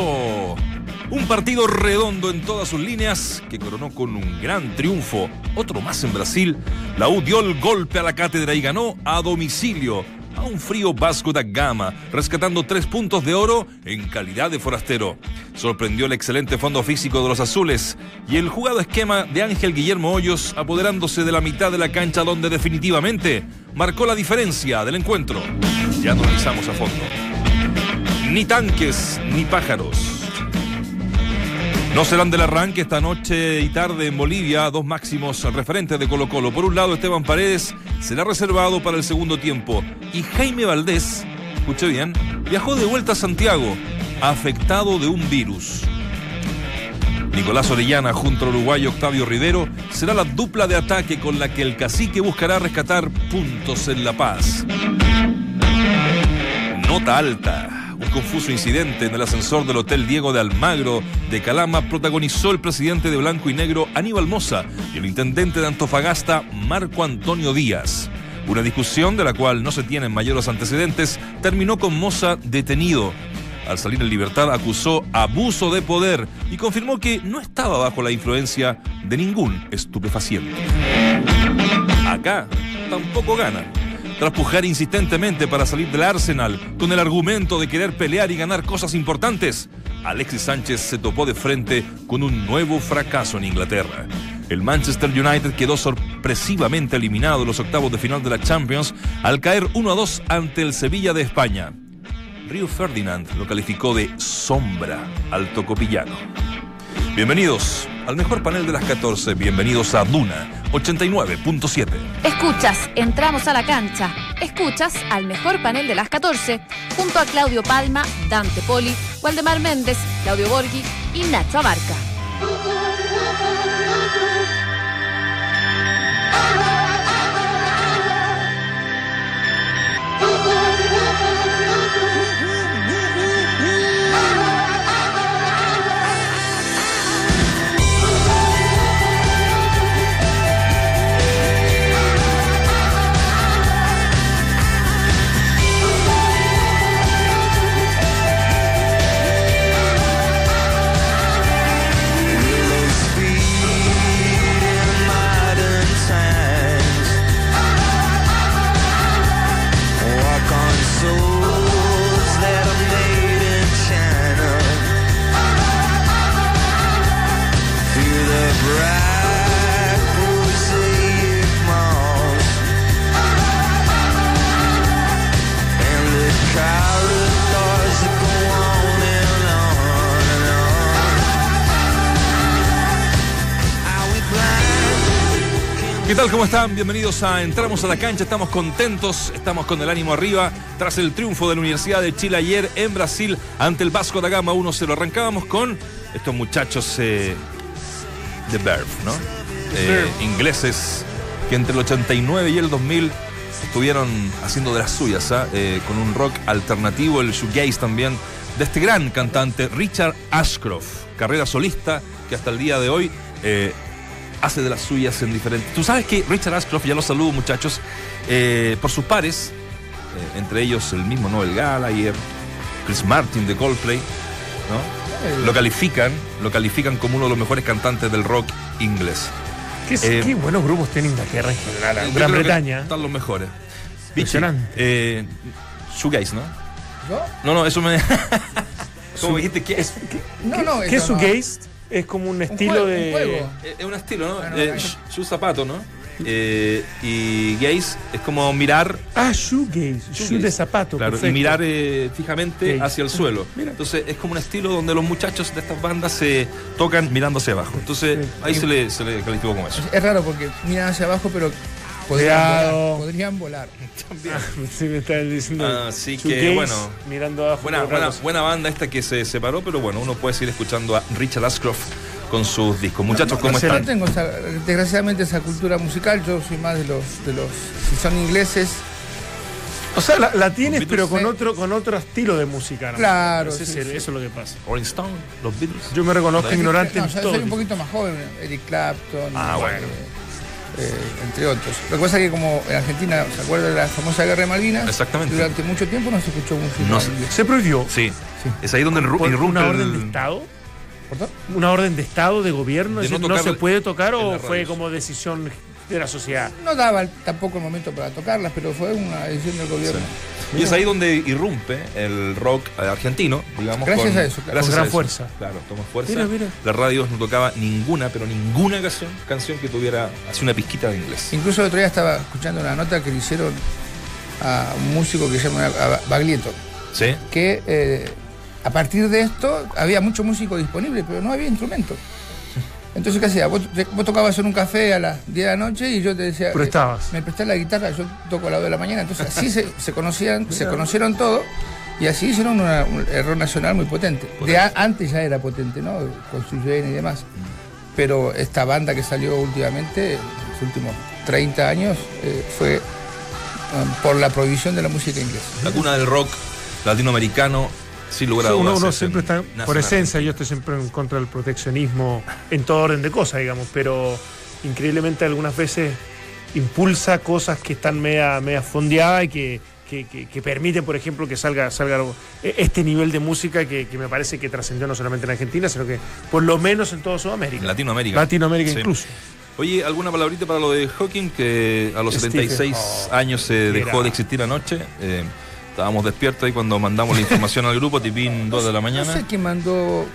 Un partido redondo en todas sus líneas que coronó con un gran triunfo. Otro más en Brasil. La U dio el golpe a la cátedra y ganó a domicilio a un frío Vasco da Gama, rescatando tres puntos de oro en calidad de forastero. Sorprendió el excelente fondo físico de los azules y el jugado esquema de Ángel Guillermo Hoyos apoderándose de la mitad de la cancha donde definitivamente marcó la diferencia del encuentro. Ya analizamos a fondo. Ni tanques ni pájaros. No serán del arranque esta noche y tarde en Bolivia, dos máximos referentes de Colo Colo. Por un lado, Esteban Paredes será reservado para el segundo tiempo. Y Jaime Valdés, escuche bien, viajó de vuelta a Santiago, afectado de un virus. Nicolás Orellana junto al uruguayo Octavio Rivero será la dupla de ataque con la que el cacique buscará rescatar puntos en La Paz. Nota alta. Confuso incidente en el ascensor del Hotel Diego de Almagro de Calama protagonizó el presidente de Blanco y Negro Aníbal Moza y el intendente de Antofagasta Marco Antonio Díaz. Una discusión de la cual no se tienen mayores antecedentes terminó con Moza detenido. Al salir en libertad acusó abuso de poder y confirmó que no estaba bajo la influencia de ningún estupefaciente. Acá tampoco gana tras pujar insistentemente para salir del Arsenal con el argumento de querer pelear y ganar cosas importantes, Alexis Sánchez se topó de frente con un nuevo fracaso en Inglaterra. El Manchester United quedó sorpresivamente eliminado en los octavos de final de la Champions al caer 1 a 2 ante el Sevilla de España. Río Ferdinand lo calificó de sombra al tocopillano. Bienvenidos al mejor panel de las 14. Bienvenidos a Duna 89.7. Escuchas, entramos a la cancha. Escuchas al mejor panel de las 14, junto a Claudio Palma, Dante Poli, Waldemar Méndez, Claudio Borghi y Nacho Abarca. ¿Qué tal? ¿Cómo están? Bienvenidos a Entramos a la cancha. Estamos contentos, estamos con el ánimo arriba tras el triunfo de la Universidad de Chile ayer en Brasil ante el Vasco da Gama 1-0. Arrancábamos con estos muchachos eh, de Verve, ¿no? Eh, ingleses que entre el 89 y el 2000 estuvieron haciendo de las suyas, ¿ah? eh, con un rock alternativo, el shoegaze también, de este gran cantante Richard Ashcroft, carrera solista que hasta el día de hoy eh, hace de las suyas en diferentes. Tú sabes que Richard Ashcroft, ya lo saludo muchachos, eh, por sus pares, eh, entre ellos el mismo Noel Gallagher, Chris Martin de Coldplay, ¿no? Lo califican, lo califican como uno de los mejores cantantes del rock inglés. Qué, Eh, qué buenos grupos tiene Inglaterra en general. Yo Gran Bretaña. Están los mejores. Impresionante. eh, shoegaze, ¿no? ¿Yo? No, no, eso me. ¿Cómo dijiste que es? No, no, ¿Qué es no. Es como un estilo juego, de. un juego. Eh, Es un estilo, ¿no? Bueno, Eh, bueno. sh- shoe zapato, ¿no? Eh, y gaze es como mirar. Ah, shoegaze. Shoe de zapato. Claro, y perfecto. mirar eh, fijamente Gaze. hacia el suelo. Mira. Entonces es como un estilo donde los muchachos de estas bandas se tocan mirando hacia abajo. Entonces Sí. ahí se le, se le calificó como eso. Es raro porque miran hacia abajo, pero podrían Cuidado. volar. Podrían volar. Ah, sí, me está diciendo. Así que, bueno. Mirando abajo. Buena, banda esta que se separó, pero bueno, uno puede seguir escuchando a Richard Ashcroft con sus discos. Muchachos, ¿cómo No están? tengo esa- desgraciadamente esa cultura musical. Yo soy más de los, de los si son ingleses. O sea, la, la tienes, pero con otro, con otro estilo de música. ¿no? Claro, Ese sí, el- sí. Eso es lo que pasa. Rolling Stone, los Beatles. Yo me reconozco ignorante No, en yo todo. soy un poquito más joven. Eric Clapton. Ah, bueno. eh, eh, entre otros. Lo que pasa es que como en Argentina, ¿se acuerda de la famosa guerra de Malvinas? Exactamente. Durante mucho tiempo no se escuchó música No se- prohibió. Sí, Sí. Es ahí donde irru- ¿Por irrumpe una orden el- de Estado? ¿Perdón? ¿Una orden de Estado, de gobierno? De Es no decir, ¿No, tocar se puede tocar o fue como decisión de la sociedad? No daba tampoco el momento para tocarlas, pero fue una decisión del gobierno. Y es ahí donde irrumpe el rock eh, argentino, digamos. Gracias con, a eso, claro. gracias Con gran a eso. fuerza. Claro, toma fuerza. Mira, mira. Las radios no tocaba ninguna, pero ninguna canción, canción que tuviera así una pizquita de inglés. Incluso el otro día estaba escuchando una nota que le hicieron a un músico que se llama Baglietto, ¿Sí? que eh, a partir de esto había mucho músico disponible, pero no había instrumento. Entonces, ¿qué hacía? Vos, te- vos tocabas en un café a las 10 de la noche y yo te decía, eh, Prestabas. me prestás la guitarra, yo toco a las 2 de la mañana. Entonces, así se, se conocían, se conocieron todos y así hicieron una- un error nacional muy potente. De a- antes ya era potente, ¿no? Con su y demás. Pero esta banda que salió últimamente, en los últimos 30 años, eh, fue um, por la prohibición de la música inglesa. La cuna del rock latinoamericano, sin lugar a uno, dudas. uno es siempre está, por en esencia, yo estoy siempre en contra del proteccionismo en todo orden de cosas, digamos, pero increíblemente algunas veces impulsa cosas que están media, media fondeadas y que, que, que- que permiten, por ejemplo, que salga, salga e- este nivel de música que, que me parece que trascendió no solamente en Argentina, sino que por lo menos en toda Sudamérica. En Latinoamérica. Latinoamérica Sí. incluso. Oye, ¿alguna palabrita para lo de Hawking? Que a los Stephen 76 Hawking. años se Era- dejó de existir anoche. Eh, estábamos despiertos ahí cuando mandamos la información al grupo, tipín 2 de la No mañana. sé quién mandó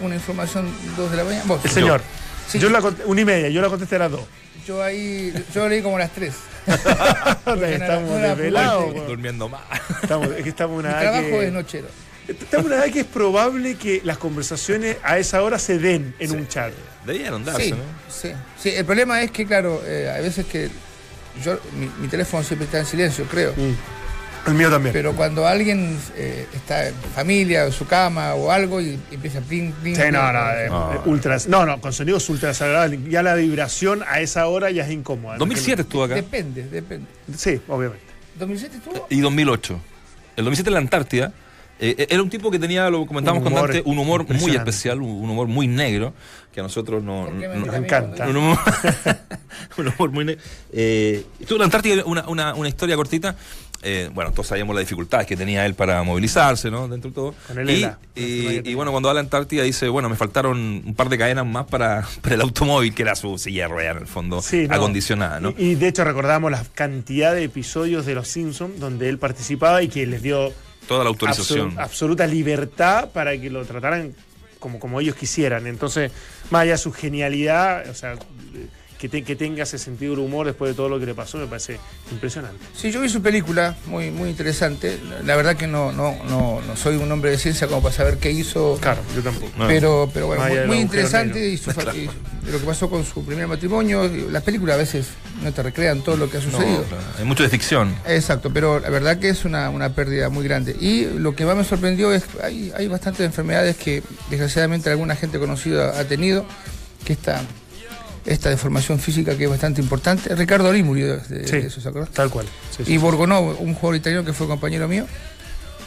una información 2 de la mañana. Vos. El señor. Sí. Yo la una y media, yo la contesté a las dos. Yo ahí, yo leí como a las 3. estamos no desvelados. Durmiendo más. Estamos, es que estamos en Mi una edad trabajo que- es nochero. Estamos en una edad que es probable que las conversaciones a esa hora se den en Sí. un chat. Debieron darse, Sí, ¿no? sí, sí. El problema es que, claro, eh, hay veces que yo, mi, mi teléfono siempre está en silencio, creo. El mío también. Pero cuando alguien eh, está en familia, en su cama o algo y empieza pling, pling. Sí, no, pling, no, eh, No. eh, ultra- no, no, con sonidos ultra desagradables. Ya la vibración a esa hora ya es incómoda. 2007 estuvo acá. Depende, depende. Sí, obviamente. ¿2007 estuvo? Y 2008. El 2007 en la Antártida. eh, era un tipo que tenía, lo comentábamos con Dante, un humor muy especial, un humor muy negro, que a nosotros no, ¿Por qué me no- a mí encanta. un humor, un humor muy negro. Eh, estuvo en la Antártida, una, una, una historia cortita. Eh, bueno, todos sabíamos las dificultades que tenía él para movilizarse, ¿no? Dentro de todo. Con el y, ELA. y- y bueno, cuando va a la Antártida dice, bueno, me faltaron un par de cadenas más para, para el automóvil, que era su silla de ruedas en el fondo, Sí, no. acondicionada, ¿no? Y, y de hecho recordamos la cantidad de episodios de Los Simpsons donde él participaba y que les dio Toda la autorización. absoluta libertad para que lo trataran como, como ellos quisieran. Entonces, más allá de su genialidad, o sea, que, te- que tenga ese sentido del humor después de todo lo que le pasó, me parece impresionante. Sí, yo vi su película, muy, muy interesante. La verdad que no, no, no, no soy un hombre de ciencia como para saber qué hizo. Claro, yo tampoco. Pero, pero bueno, muy, interesante y, su fa- y lo que pasó con su primer matrimonio. Las películas a veces no te recrean todo lo que ha No, sucedido. claro, hay mucho de ficción. Exacto, pero la verdad que es una, una pérdida muy grande. Y lo que más me sorprendió es que hay, hay bastantes enfermedades que desgraciadamente alguna gente conocida ha tenido, que esta, esta deformación física que es bastante importante. Ricardo Lee murió de, eso, ¿se acuerdan? tal cual. Sí, sí. Y Borgonó, un jugador italiano que fue compañero mío,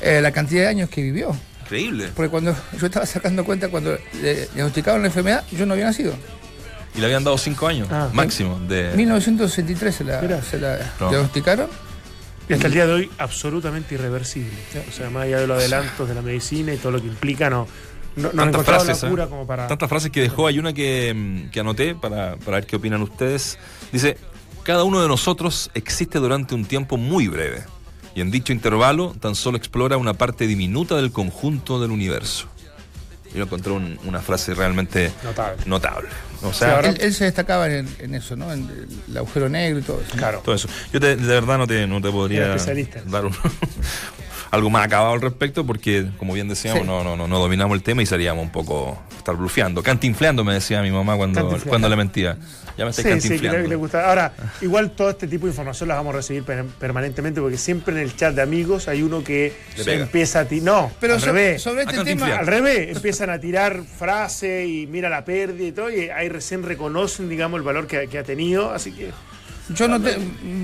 eh, la cantidad de años que vivió. Increíble. Porque cuando yo estaba sacando cuenta, cuando le diagnosticaron la enfermedad, yo no había nacido. Y le habían dado cinco años Ah, máximo de. 1963 se la, Mira. se la No. diagnosticaron. Y hasta el día de hoy, absolutamente irreversible. O sea, más allá de los adelantos de la medicina y todo lo que implica, no, no, Tantas frases, la ¿eh? cura como para. Tantas frases que dejó. Hay una que, mm, que anoté para, para ver qué opinan ustedes. Dice: Cada uno de nosotros existe durante un tiempo muy breve. Y en dicho intervalo tan solo explora una parte diminuta del conjunto del universo. Yo encontré un- una frase realmente Notable. notable. O Sí, sea, ahora- Él, él se destacaba en, en eso, ¿no? En el agujero negro y todo eso. Claro. todo eso. Yo te- de verdad no te, no te podría dar un- algo más acabado al respecto porque, como bien decíamos, Sí. no, no, no, no dominamos el tema y seríamos un poco estar blufeando. Cantinfleando, me decía mi mamá cuando, cuando le mentía. Ya me estáis Sí, cantinfleando. le, le gusta. Ahora, igual todo este tipo de información las vamos a recibir per- permanentemente porque siempre en el chat de amigos hay uno que empieza a tirar. No, Pero al so- revés. sobre este tema. Al revés, empiezan a tirar frases y mira la pérdida y todo, y ahí recién reconocen, digamos, el valor que, que ha tenido. Así que yo no te,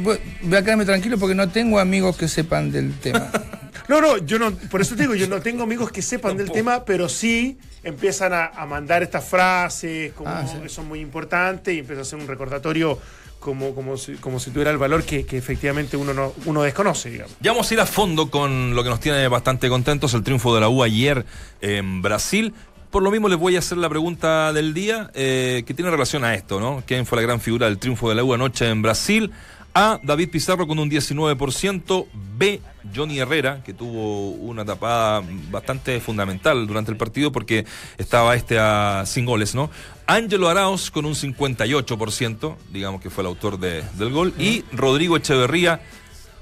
voy, voy a quedarme tranquilo porque no tengo amigos que sepan del tema. No, no, yo no, por eso te digo, yo no tengo amigos que sepan del tema, pero sí empiezan a, a mandar estas frases como Ah, sí. que son muy importantes y empieza a hacer un recordatorio como, como, si, como si tuviera el valor que, que efectivamente uno, no, uno desconoce, digamos. Ya vamos a ir a fondo con lo que nos tiene bastante contentos, el triunfo de la U ayer en Brasil. Por lo mismo les voy a hacer la pregunta del día eh, que tiene relación a esto, ¿no? ¿Quién fue la gran figura del triunfo de la U anoche en Brasil? A. David Pizarro con un 19%. B. Johnny Herrera, que tuvo una tapada bastante fundamental durante el partido porque estaba este a sin goles, ¿no? Ángelo Arauz con un 58%, digamos que fue el autor de, del gol. Y Rodrigo Echeverría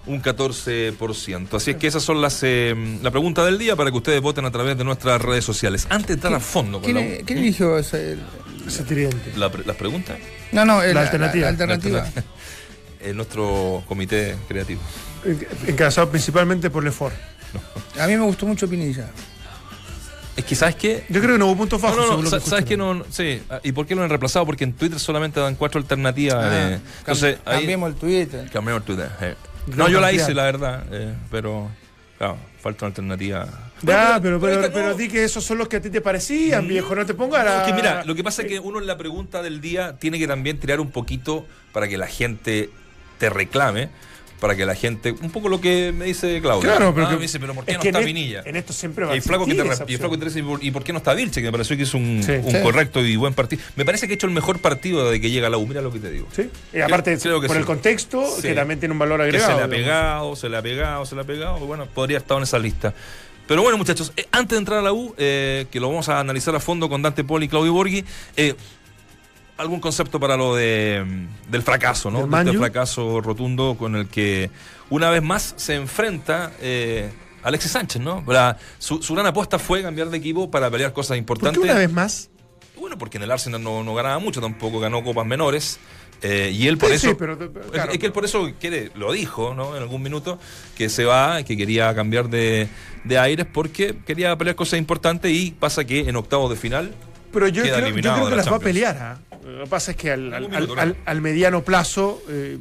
un 14%. Así es que esas son las eh, la pregunta del día para que ustedes voten a través de nuestras redes sociales. Antes de entrar a fondo con ¿Quién, la- quién eligió ese- Ese tridente. la las preguntas, No, no, La alternativa. La, alternativa. en nuestro comité creativo. En- Encabezado principalmente por Lefort. A mí me gustó mucho Pinilla. Es que, ¿sabes qué? Yo creo que no hubo puntos No, bajos. no, no, lo que sa- ¿sabes qué? No, no, sí. Ah, ¿Y por qué lo han reemplazado? Porque en Twitter solamente dan cuatro alternativas. de- Ah, entonces, cam- ahí, cambiemos el Twitter. cambiamos Twitter. eh. No, yo la hice, la verdad, eh, pero claro, falta una alternativa. Ya, pero, pero, pero di que esos son los que a ti te parecían, viejo. No te pongas. No, es que mira, lo que pasa es que uno en la pregunta del día tiene que también tirar un poquito para que la gente te reclame, para que la gente. Un poco lo que me dice Claudio. Claro, pero Ah, que- me dice, pero ¿por qué es no que está en, Pinilla? en esto siempre va Y a el flaco que te, y flaco que dice, ¿y por qué no está Vilche? Que me pareció que es un, Sí. un Sí. correcto y buen partido. Me parece que ha hecho el mejor partido desde que llega a la U. Mira lo que te digo. Sí. Y aparte, Creo que por el contexto, que también tiene un valor Que agregado. se le ha pegado, se le ha pegado, se le ha pegado. y Bueno, podría estar en esa lista. Pero bueno, muchachos, eh, antes de entrar a la U, eh, que lo vamos a analizar a fondo con Dante Poli y Claudio Borghi, eh, algún concepto para lo de, del fracaso, ¿no? ¿Del De este fracaso rotundo con el que una vez más se enfrenta eh, Alexis Sánchez, ¿no? La- su, su gran apuesta fue cambiar de equipo para pelear cosas ¿Por importantes. qué una vez más? Bueno, porque en el Arsenal no, no ganaba mucho, tampoco ganó copas menores. eh, y él por Sí, eso. sí, pero- claro, es que él por eso quiere, lo dijo, ¿no? En algún minuto, que se va, que quería cambiar de, de aires porque quería pelear cosas importantes y pasa que en octavos de final. Pero yo creo, yo creo que la las va a pelear. ¿ah? Lo que pasa es que al, al- al- mediano plazo eh,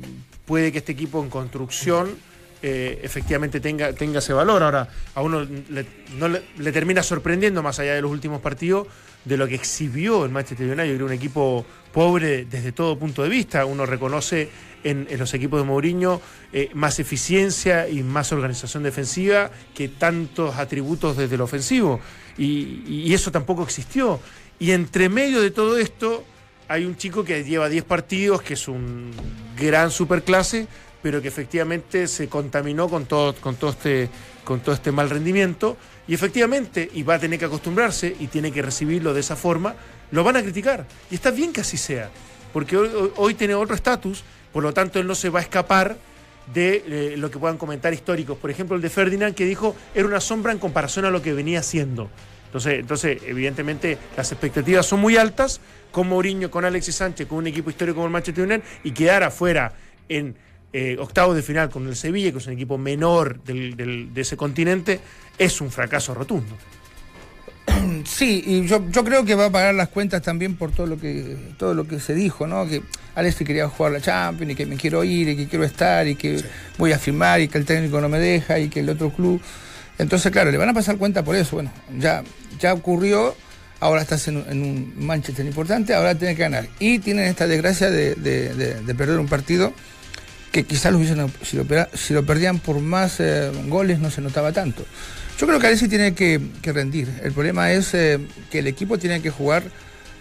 puede que este equipo en construcción eh, efectivamente tenga, tenga ese valor. Ahora, a uno le, no le, le termina sorprendiendo, más allá de los últimos partidos, de lo que exhibió el Manchester United. Yo creo un equipo pobre desde todo punto de vista. Uno reconoce en, en los equipos de Mourinho eh, más eficiencia y más organización defensiva que tantos atributos desde el ofensivo. Y, y eso tampoco existió. Y entre medio de todo esto hay un chico que lleva 10 partidos, que es un gran superclase, pero que efectivamente se contaminó con todo, con todo este con todo este mal rendimiento. Y efectivamente y va a tener que acostumbrarse y tiene que recibirlo de esa forma lo van a criticar. Y está bien que así sea porque hoy, hoy- tiene otro estatus por lo tanto él no se va a escapar de eh, lo que puedan comentar históricos. Por ejemplo el de Ferdinand que dijo era una sombra en comparación a lo que venía haciendo entonces, entonces, evidentemente, las expectativas son muy altas con Mourinho, con Alexis Sánchez, con un equipo histórico como el Manchester United y quedar afuera en eh, octavos de final con el Sevilla, que es un equipo menor del- del- de ese continente, es un fracaso rotundo. Sí, y yo, yo creo que va a pagar las cuentas también por todo lo que todo lo que se dijo, ¿no? Que Alex quería jugar la Champions y que me quiero ir y que quiero estar y que voy a firmar y que el técnico no me deja y que el otro club. Entonces, claro, le van a pasar cuenta por eso. Bueno, ya, ya ocurrió, ahora estás en, en un Manchester importante, ahora tienes que ganar. Y tienen esta desgracia de, de- de- de perder un partido que quizás lo hubiesen, si lo, perdían por más eh, goles no se notaba tanto. Yo creo que Alessi tiene que, rendir. El problema es eh, que el equipo tiene que jugar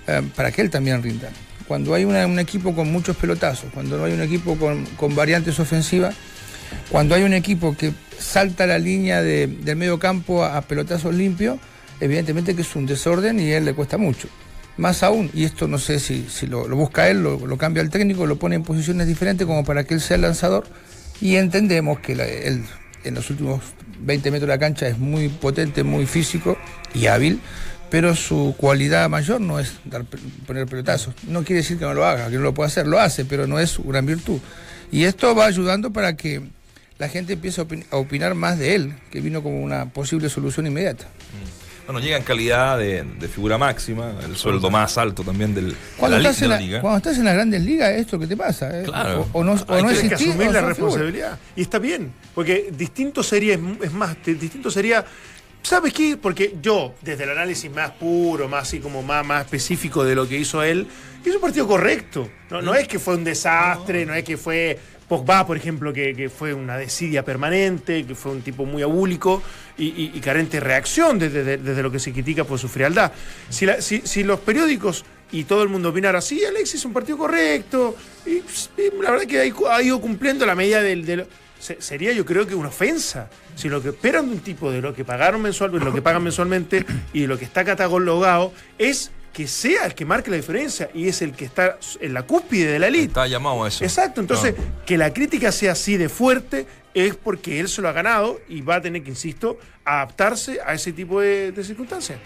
eh, para que él también rinda. Cuando hay un equipo con muchos pelotazos, cuando no hay un equipo con, variantes ofensivas, cuando hay un equipo que salta la línea de- del medio campo a pelotazos limpios, evidentemente que es un desorden y a él le cuesta mucho. Más aún, y esto no sé si, lo, busca él, lo, lo cambia el técnico, lo pone en posiciones diferentes como para que él sea el lanzador, y entendemos que él en los últimos 20 metros de la cancha es muy potente, muy físico y hábil, pero su cualidad mayor no es poner pelotazos. No quiere decir que no lo haga, que no lo pueda hacer, lo hace, pero no es su gran virtud. Y esto va ayudando para que la gente empiece a opin- a opinar más de él, que vino como una posible solución inmediata. Bueno, llega en calidad de, de figura máxima, el sueldo más alto también del, de Cuando, la, li- estás de en la la, liga. cuando estás en las grandes ligas, es esto que te pasa. ¿eh? Claro. O, o no, o Hay no Tienes que asumir o la figura. responsabilidad. Y está bien, porque distinto sería, es más, te- distinto sería ¿Sabes qué? Porque yo, desde el análisis más puro, más así como más, más específico de lo que hizo él, hizo un partido correcto. No, no es que fue un desastre, no es que fue Pogba, por ejemplo, que, que fue una desidia permanente, que fue un tipo muy abúlico y, carente de reacción desde, desde- lo que se critica por su frialdad. Si, si- los periódicos y todo el mundo opinara así, Alexis es un partido correcto, y, pues, la verdad que ha ido- cumpliendo la medida del... del- se- sería yo creo que una ofensa. Si lo que esperan de un tipo de lo que pagaron mensualmente, lo que pagan mensualmente y lo que está catalogado es que sea el que marque la diferencia y es el que está en la cúspide de la elite. Está llamado a eso. Exacto, entonces que la crítica sea así de fuerte es porque él se lo ha ganado y va a tener que, insisto, adaptarse a ese tipo de, de circunstancias.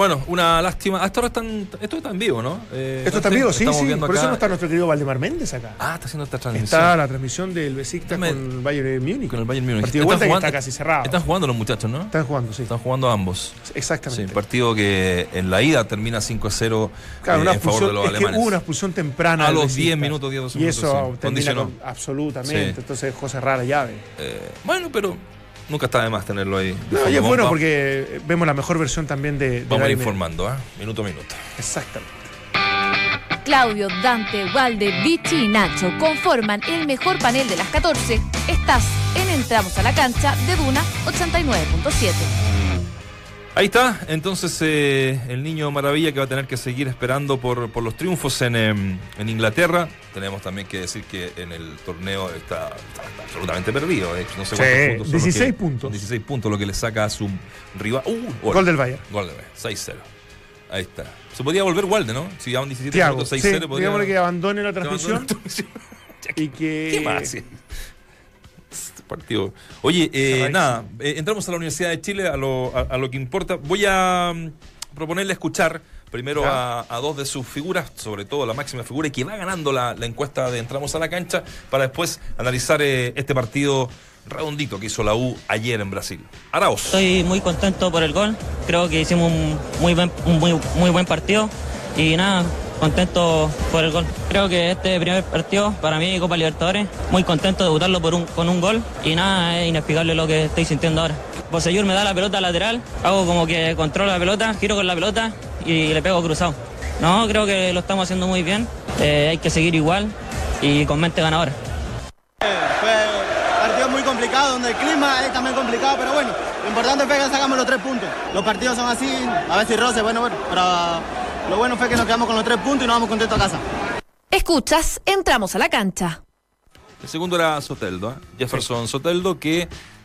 Bueno, una lástima. Hasta ahora están. Esto está en vivo, ¿no? Eh, Esto está en vivo, sí, sí. Por eso no está nuestro querido Valdemar Méndez acá. Ah, está haciendo esta transmisión. Está la transmisión del Besiktas con el Bayern de Múnich. Con el Bayern Múnich. Partido de Están que jugando- está casi cerrado. Están jugando los muchachos, ¿no? Están jugando, sí. Están jugando ambos. Sí, Exactamente. partido que en la ida termina 5-0 Claro, eh, una en favor de los es que alemanes. hubo una expulsión temprana. A los Besiktas. 10 minutos, 10, 12 Y eso minutos, sí. termina con- absolutamente. Sí. Entonces dejó cerrar la llave. Eh, bueno, pero nunca está de más tenerlo ahí. No, y es bueno porque vemos la mejor versión también de, de Vamos a ir informando, ¿ah? Minuto a minuto. Exactamente. Claudio, Dante, Walde, Vichy y Nacho conforman el mejor panel de las 14. Estás en Entramos a la cancha de Duna 89.7. Ahí está, entonces eh, el niño maravilla que va a tener que seguir esperando por, por los triunfos en, em, en Inglaterra. Tenemos también que decir que en el torneo está, está- absolutamente perdido. eh. No sé Sí, cuántos puntos son los 16 que- puntos. son 16 puntos lo que le saca a su rival. Uh, Gol del Bayern. Gol de Bayern, 6-0. Ahí está. Se podía volver Walde, ¿no? Si llevaban 17 Tiago, minutos, sí, 6-0. podría- digámosle que abandone la transmisión la transmisión. y que... ¿Qué más? Este partido. Oye, eh, nada, eh, entramos a la Universidad de Chile a lo, a, a lo que importa. Voy a mm, proponerle escuchar primero a, a dos de sus figuras, sobre todo la máxima figura, y que va ganando la, la encuesta de Entramos a la cancha, para después analizar eh, este partido redondito que hizo la U ayer en Brasil. Araos. Estoy muy contento por el gol. Creo que hicimos un muy buen, un muy, muy buen partido. Y nada, contento por el gol. Creo que este primer partido para mí, Copa Libertadores, muy contento de debutarlo por un, con un gol. Y nada, es inexplicable lo que estoy sintiendo ahora. Poseyur me da la pelota lateral, hago como que controlo la pelota, giro con la pelota y le pego cruzado. No, creo que lo estamos haciendo muy bien. Eh, hay que seguir igual y con mente ganadora. Fue un partido muy complicado, donde el clima es también complicado, pero bueno, lo importante fue que sacamos los tres puntos. Los partidos son así, a ver si roce, bueno, bueno, pero lo bueno fue que nos quedamos con los tres puntos y nos vamos contentos a casa. Escuchas, entramos a la cancha. El segundo era Soteldo, ¿eh? Jefferson Soteldo, que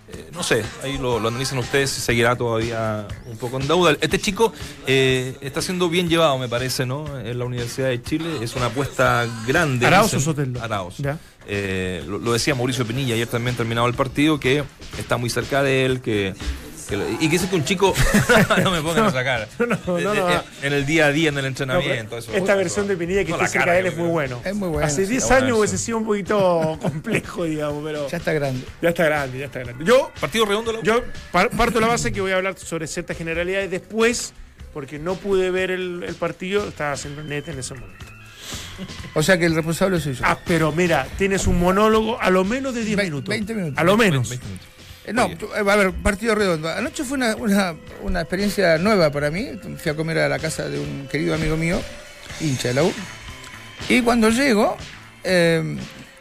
eh, no sé, ahí lo, lo analizan ustedes, seguirá todavía un poco en deuda. Este chico eh, está siendo bien llevado, me parece, ¿no? En la Universidad de Chile. Es una apuesta grande. Arauz dicen. o Soteldo. Arauz. Ya. Eh, lo, lo decía Mauricio Pinilla ayer también terminado el partido, que está muy cerca de él, que. Que lo- y que dice que un chico no me pongan a sacar No, no, no, no. Eh, eh, en el día a día en el No, entrenamiento eso. esta versión de Pinilla que No, la cerca de él que es muy bueno. Es muy bueno, Hace sí, 10 está bueno años hubiese sido un poquito complejo, digamos, pero Ya está grande. ya está grande, ya está grande. Yo, partido redondo la yo par- parto de la base que voy a hablar sobre ciertas generalidades después, porque no pude ver el, el partido, estaba haciendo net en ese momento. O sea que el responsable soy yo. Ah, pero mira, tienes un monólogo a lo menos de 10 Ve- minutos. 20 minutos. A lo menos. 20 minutos. Eh, No, eh, a ver, partido redondo. Anoche fue una, una, una experiencia nueva para mí. Fui a comer a la casa de un querido amigo mío, hincha de la U. Y cuando llego, eh,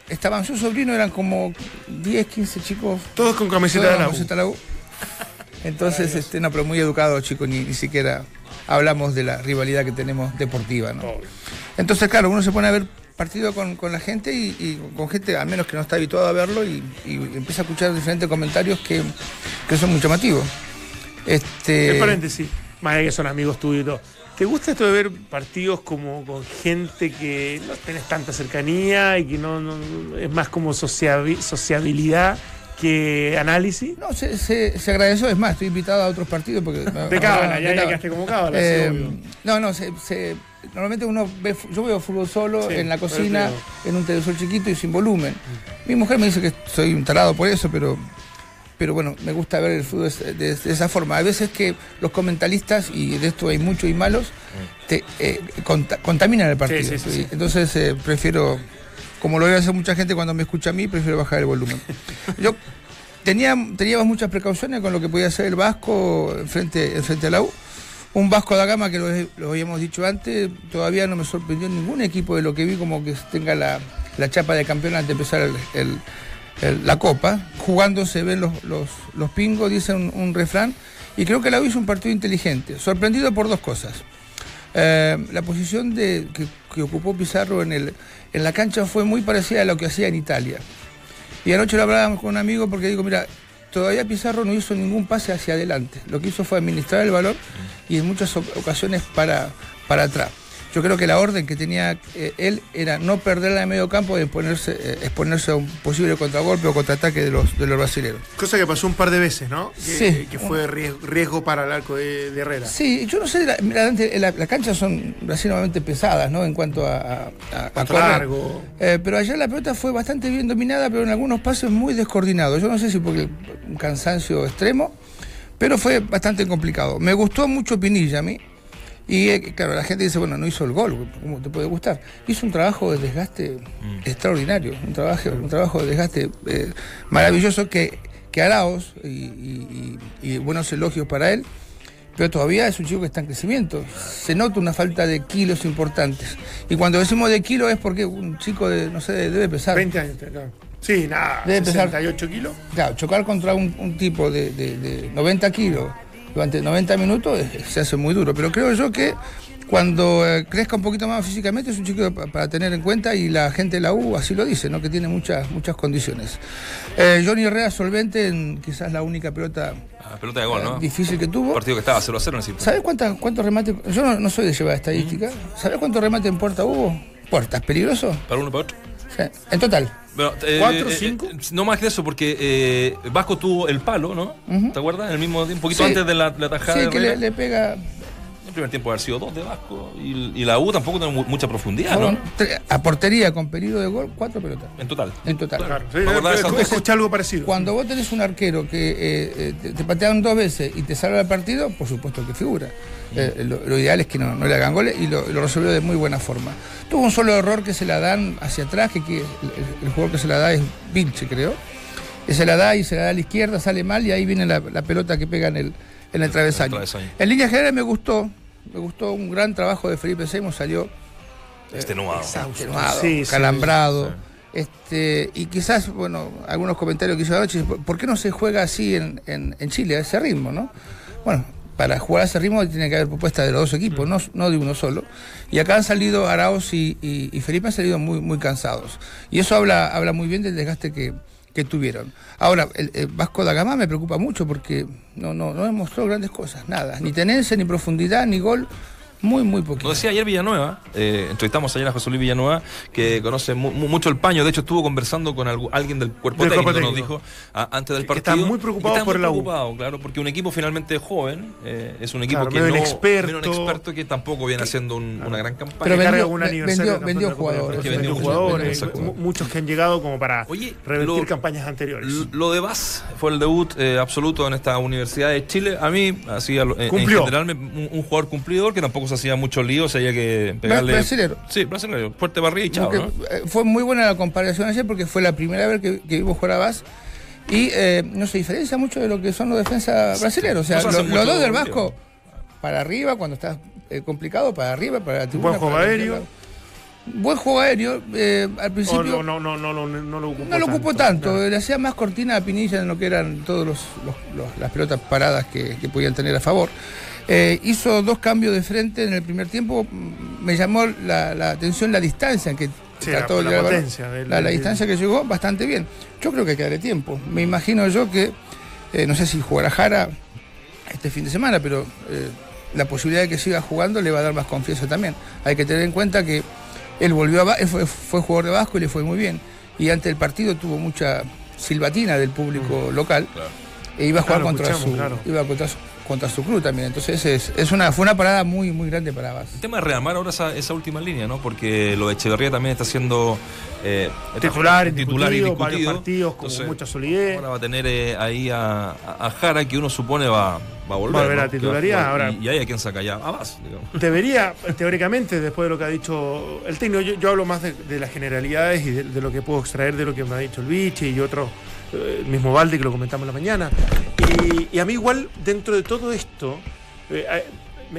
estaban sus sobrinos, eran como 10, 15 chicos. Todos con camiseta todos de la camiseta de la U. Entonces, este, no, pero muy educados, chicos, ni, ni siquiera hablamos de la rivalidad que tenemos deportiva, ¿no? Entonces, claro, uno se pone a ver partido con, con la gente y, y con gente, al menos que no está habituado a verlo, y, y empieza a escuchar diferentes comentarios que, que son muy llamativos. Este, En paréntesis, más que son amigos tuyos. ¿Te gusta esto de ver partidos como con gente que no tenés tanta cercanía y que no, no- es más como sociabi- sociabilidad que análisis? No, se, se, se agradeció, es más, estoy invitado a otros partidos porque... De cábala, ya, ya quedaste como cábala, sí, Eh, obvio. no, no, se, se- normalmente uno ve, yo veo fútbol solo Sí, en la cocina, en un televisor chiquito y sin volumen. Mi mujer me dice que soy un tarado por eso, pero, pero bueno, me gusta ver el fútbol de, de- de esa forma. Hay veces que los comentaristas, y de esto hay muchos y malos, te, eh, conta- contaminan el partido. Sí, sí, sí, sí. Entonces eh, prefiero, como lo debe hacer mucha gente cuando me escucha a mí, prefiero bajar el volumen. Yo tenía, teníamos muchas precauciones con lo que podía hacer el Vasco frente, frente a la U. Un Vasco de Gama que lo, habíamos dicho antes, todavía no me sorprendió ningún equipo de lo que vi como que tenga la, la chapa de campeón antes de empezar la Copa. Jugando se ven los, los, los pingos, dice un, un, refrán, y creo que la U hizo un partido inteligente, sorprendido por dos cosas. Eh, la posición que, que, ocupó Pizarro en, el, en la cancha fue muy parecida a lo que hacía en Italia. Y anoche lo hablábamos con un amigo porque digo, mira, todavía Pizarro no hizo ningún pase hacia adelante. Lo que hizo fue administrar el valor y en muchas ocasiones para, para atrás. Yo creo que la orden que tenía eh, él era no perderla en medio campo y exponerse, eh, exponerse a un posible contragolpe o contraataque de los, de los brasileños. Cosa que pasó un par de veces, ¿no? Que, Sí. que fue riesgo, riesgo para el arco de, de Herrera. Sí, yo no sé, la, la, la, la cancha son relativamente pesadas, ¿no? En cuanto a, a, a, a Pato correr. largo. Eh, pero ayer la pelota fue bastante bien dominada, pero en algunos pases muy descoordinados. Yo no sé si porque un cansancio extremo, pero fue bastante complicado. Me gustó mucho Pinilla a mí. Y eh, claro, la gente dice, bueno, no hizo el gol, ¿cómo te puede gustar? Hizo un trabajo de desgaste extraordinario, un trabajo, un trabajo de desgaste eh, maravilloso que, que Araos, y, y, buenos elogios para él, pero todavía es un chico que está en crecimiento. Se nota una falta de kilos importantes. Y cuando decimos de kilos es porque un chico de, no sé, debe pesar. 20 años, claro. Sí, nada, Debe pesar- 68 kilos. Claro, chocar contra un, un tipo de, de- de 90 kilos durante 90 minutos eh, se hace muy duro. Pero creo yo que cuando eh, crezca un poquito más físicamente es un chico pa- para tener en cuenta y la gente de la U así lo dice, ¿no? que tiene muchas, muchas condiciones. Eh, Johnny Herrera solvente en quizás la única pelota Ah, pelota de gol, ¿no? difícil que tuvo. partido que estaba 0 a 0 en ese ¿Sabes cuántas, cuántos remates? Yo no, no soy de llevar estadística. ¿Sabes cuántos remates en puerta hubo? ¿Puertas? ¿Peligroso? Para uno para otro. En total. Bueno, eh, ¿Cuatro, eh, cinco? eh, no más que eso, porque eh, Vasco tuvo el palo, ¿no? ¿Te acuerdas? En el mismo tiempo, un poquito Sí. antes de la, la tajada Sí, de que le pega. El primer tiempo haber sido dos de Vasco. Y, y la U tampoco tiene mu- mucha profundidad, ¿no? a portería con peligro de gol, cuatro pelotas. En total. En total. Claro, sí, escuché algo parecido. Cuando vos tenés un arquero que eh, eh, te, te patearon dos veces y te salva el partido, por supuesto que figura. Eh, lo, lo ideal es que no, no le hagan goles y lo, lo resolvió de muy buena forma. Tuvo un solo error que se la dan hacia atrás, que, que el, el jugador que se la da es Vilche, creo. Que se la da y se la da a la izquierda, sale mal y ahí viene la, la pelota que pega en el, en el travesaño. travesaño. En línea general me gustó, me gustó un gran trabajo de Felipe Seymour, salió Extenuado. extenuado, Sí, sí, calambrado. Este, y quizás, bueno, algunos comentarios que hizo anoche, ¿por por qué no se juega así en, en- en Chile, a ese ritmo, no? Bueno, para jugar a ese ritmo tiene que haber propuesta de los dos equipos, no, no de uno solo. Y acá han salido Arauz y, y- y Felipe han salido muy, muy cansados. Y eso habla, habla muy bien del desgaste que, que tuvieron. Ahora, el, el Vasco da Gama me preocupa mucho porque no, no, no demostró grandes cosas, nada. Ni tenencia, ni profundidad, ni gol. Muy, muy poquito. Nos decía ayer Villanueva, eh, entrevistamos ayer a José Luis Villanueva, que conoce mu- mu- mucho el paño. De hecho, estuvo conversando con algu- alguien del cuerpo Del técnico, nos dijo a- antes del Que partido. está muy preocupado Y está por muy la U. preocupado, claro, porque un equipo finalmente joven, eh, es un equipo Claro, que no. inexperto. medio inexperto que tampoco viene haciendo un- una gran campaña. Pero que vendió- aniversario vendió- jugadores. Que Vendió vendió jugadores, muchos, mu- muchos que han llegado como para Oye, revertir lo- campañas anteriores. Lo de Vaz fue el debut eh, absoluto en esta Universidad de Chile. A mí, así lo- en, general, un, un jugador cumplidor que tampoco se hacía mucho lío, se había que pegarle. brasilero. Sí, brasileño. Fuerte barriga y chao, eh, Fue muy buena la comparación ayer porque fue la primera vez que, que vimos jugar a Vaz y eh, no se diferencia mucho de lo que son los defensas brasileños. O sea, No los dos del. Vasco para arriba cuando está eh, complicado, para arriba, para la tribuna. Buen juego aéreo. Buen juego aéreo. eh, al O principio no, no, no, no, no, no lo ocupó no lo ocupó tanto, le hacía más cortina a Pinilla en lo que eran todas los, los- los- las pelotas paradas que, que podían tener a favor. Eh, hizo dos cambios de frente en el primer tiempo. Mm, Me llamó la, la atención la distancia en que Sí, trató la- el la, la distancia que llegó bastante bien. Yo creo que hay que darle tiempo. Me imagino yo que, eh, no sé si jugará Jara este fin de semana, pero eh, la posibilidad de que siga jugando le va a dar más confianza también. Hay que tener en cuenta que él volvió a él fue, fue jugador de Vasco y le fue muy bien. Y ante el partido tuvo mucha silbatina del público local. Claro. E iba a jugar Claro, contra, su, claro. iba contra, su, contra su club también. Entonces es, es una, fue una parada muy, muy grande para Vaz. El tema es rearmar ahora esa, esa última línea, ¿no? Porque lo de Echeverría también está siendo eh, Titular, titular y indiscutido, varios discutido. partidos con Entonces, mucha solidez. Ahora va a tener eh, ahí a, a- Jara, que uno supone va, va a volver. Va a volver ¿no? a Que va titularidad, ahora- Y, y ahí a quien saca ya. A Vaz, digamos. Debería, teóricamente, después de lo que ha dicho el técnico, yo, yo hablo más de, de las generalidades y de, de lo que puedo extraer de lo que me ha dicho el Vichy y otros el mismo Valde que lo comentamos en la mañana. Y, a mí igual, dentro de todo esto, eh, eh,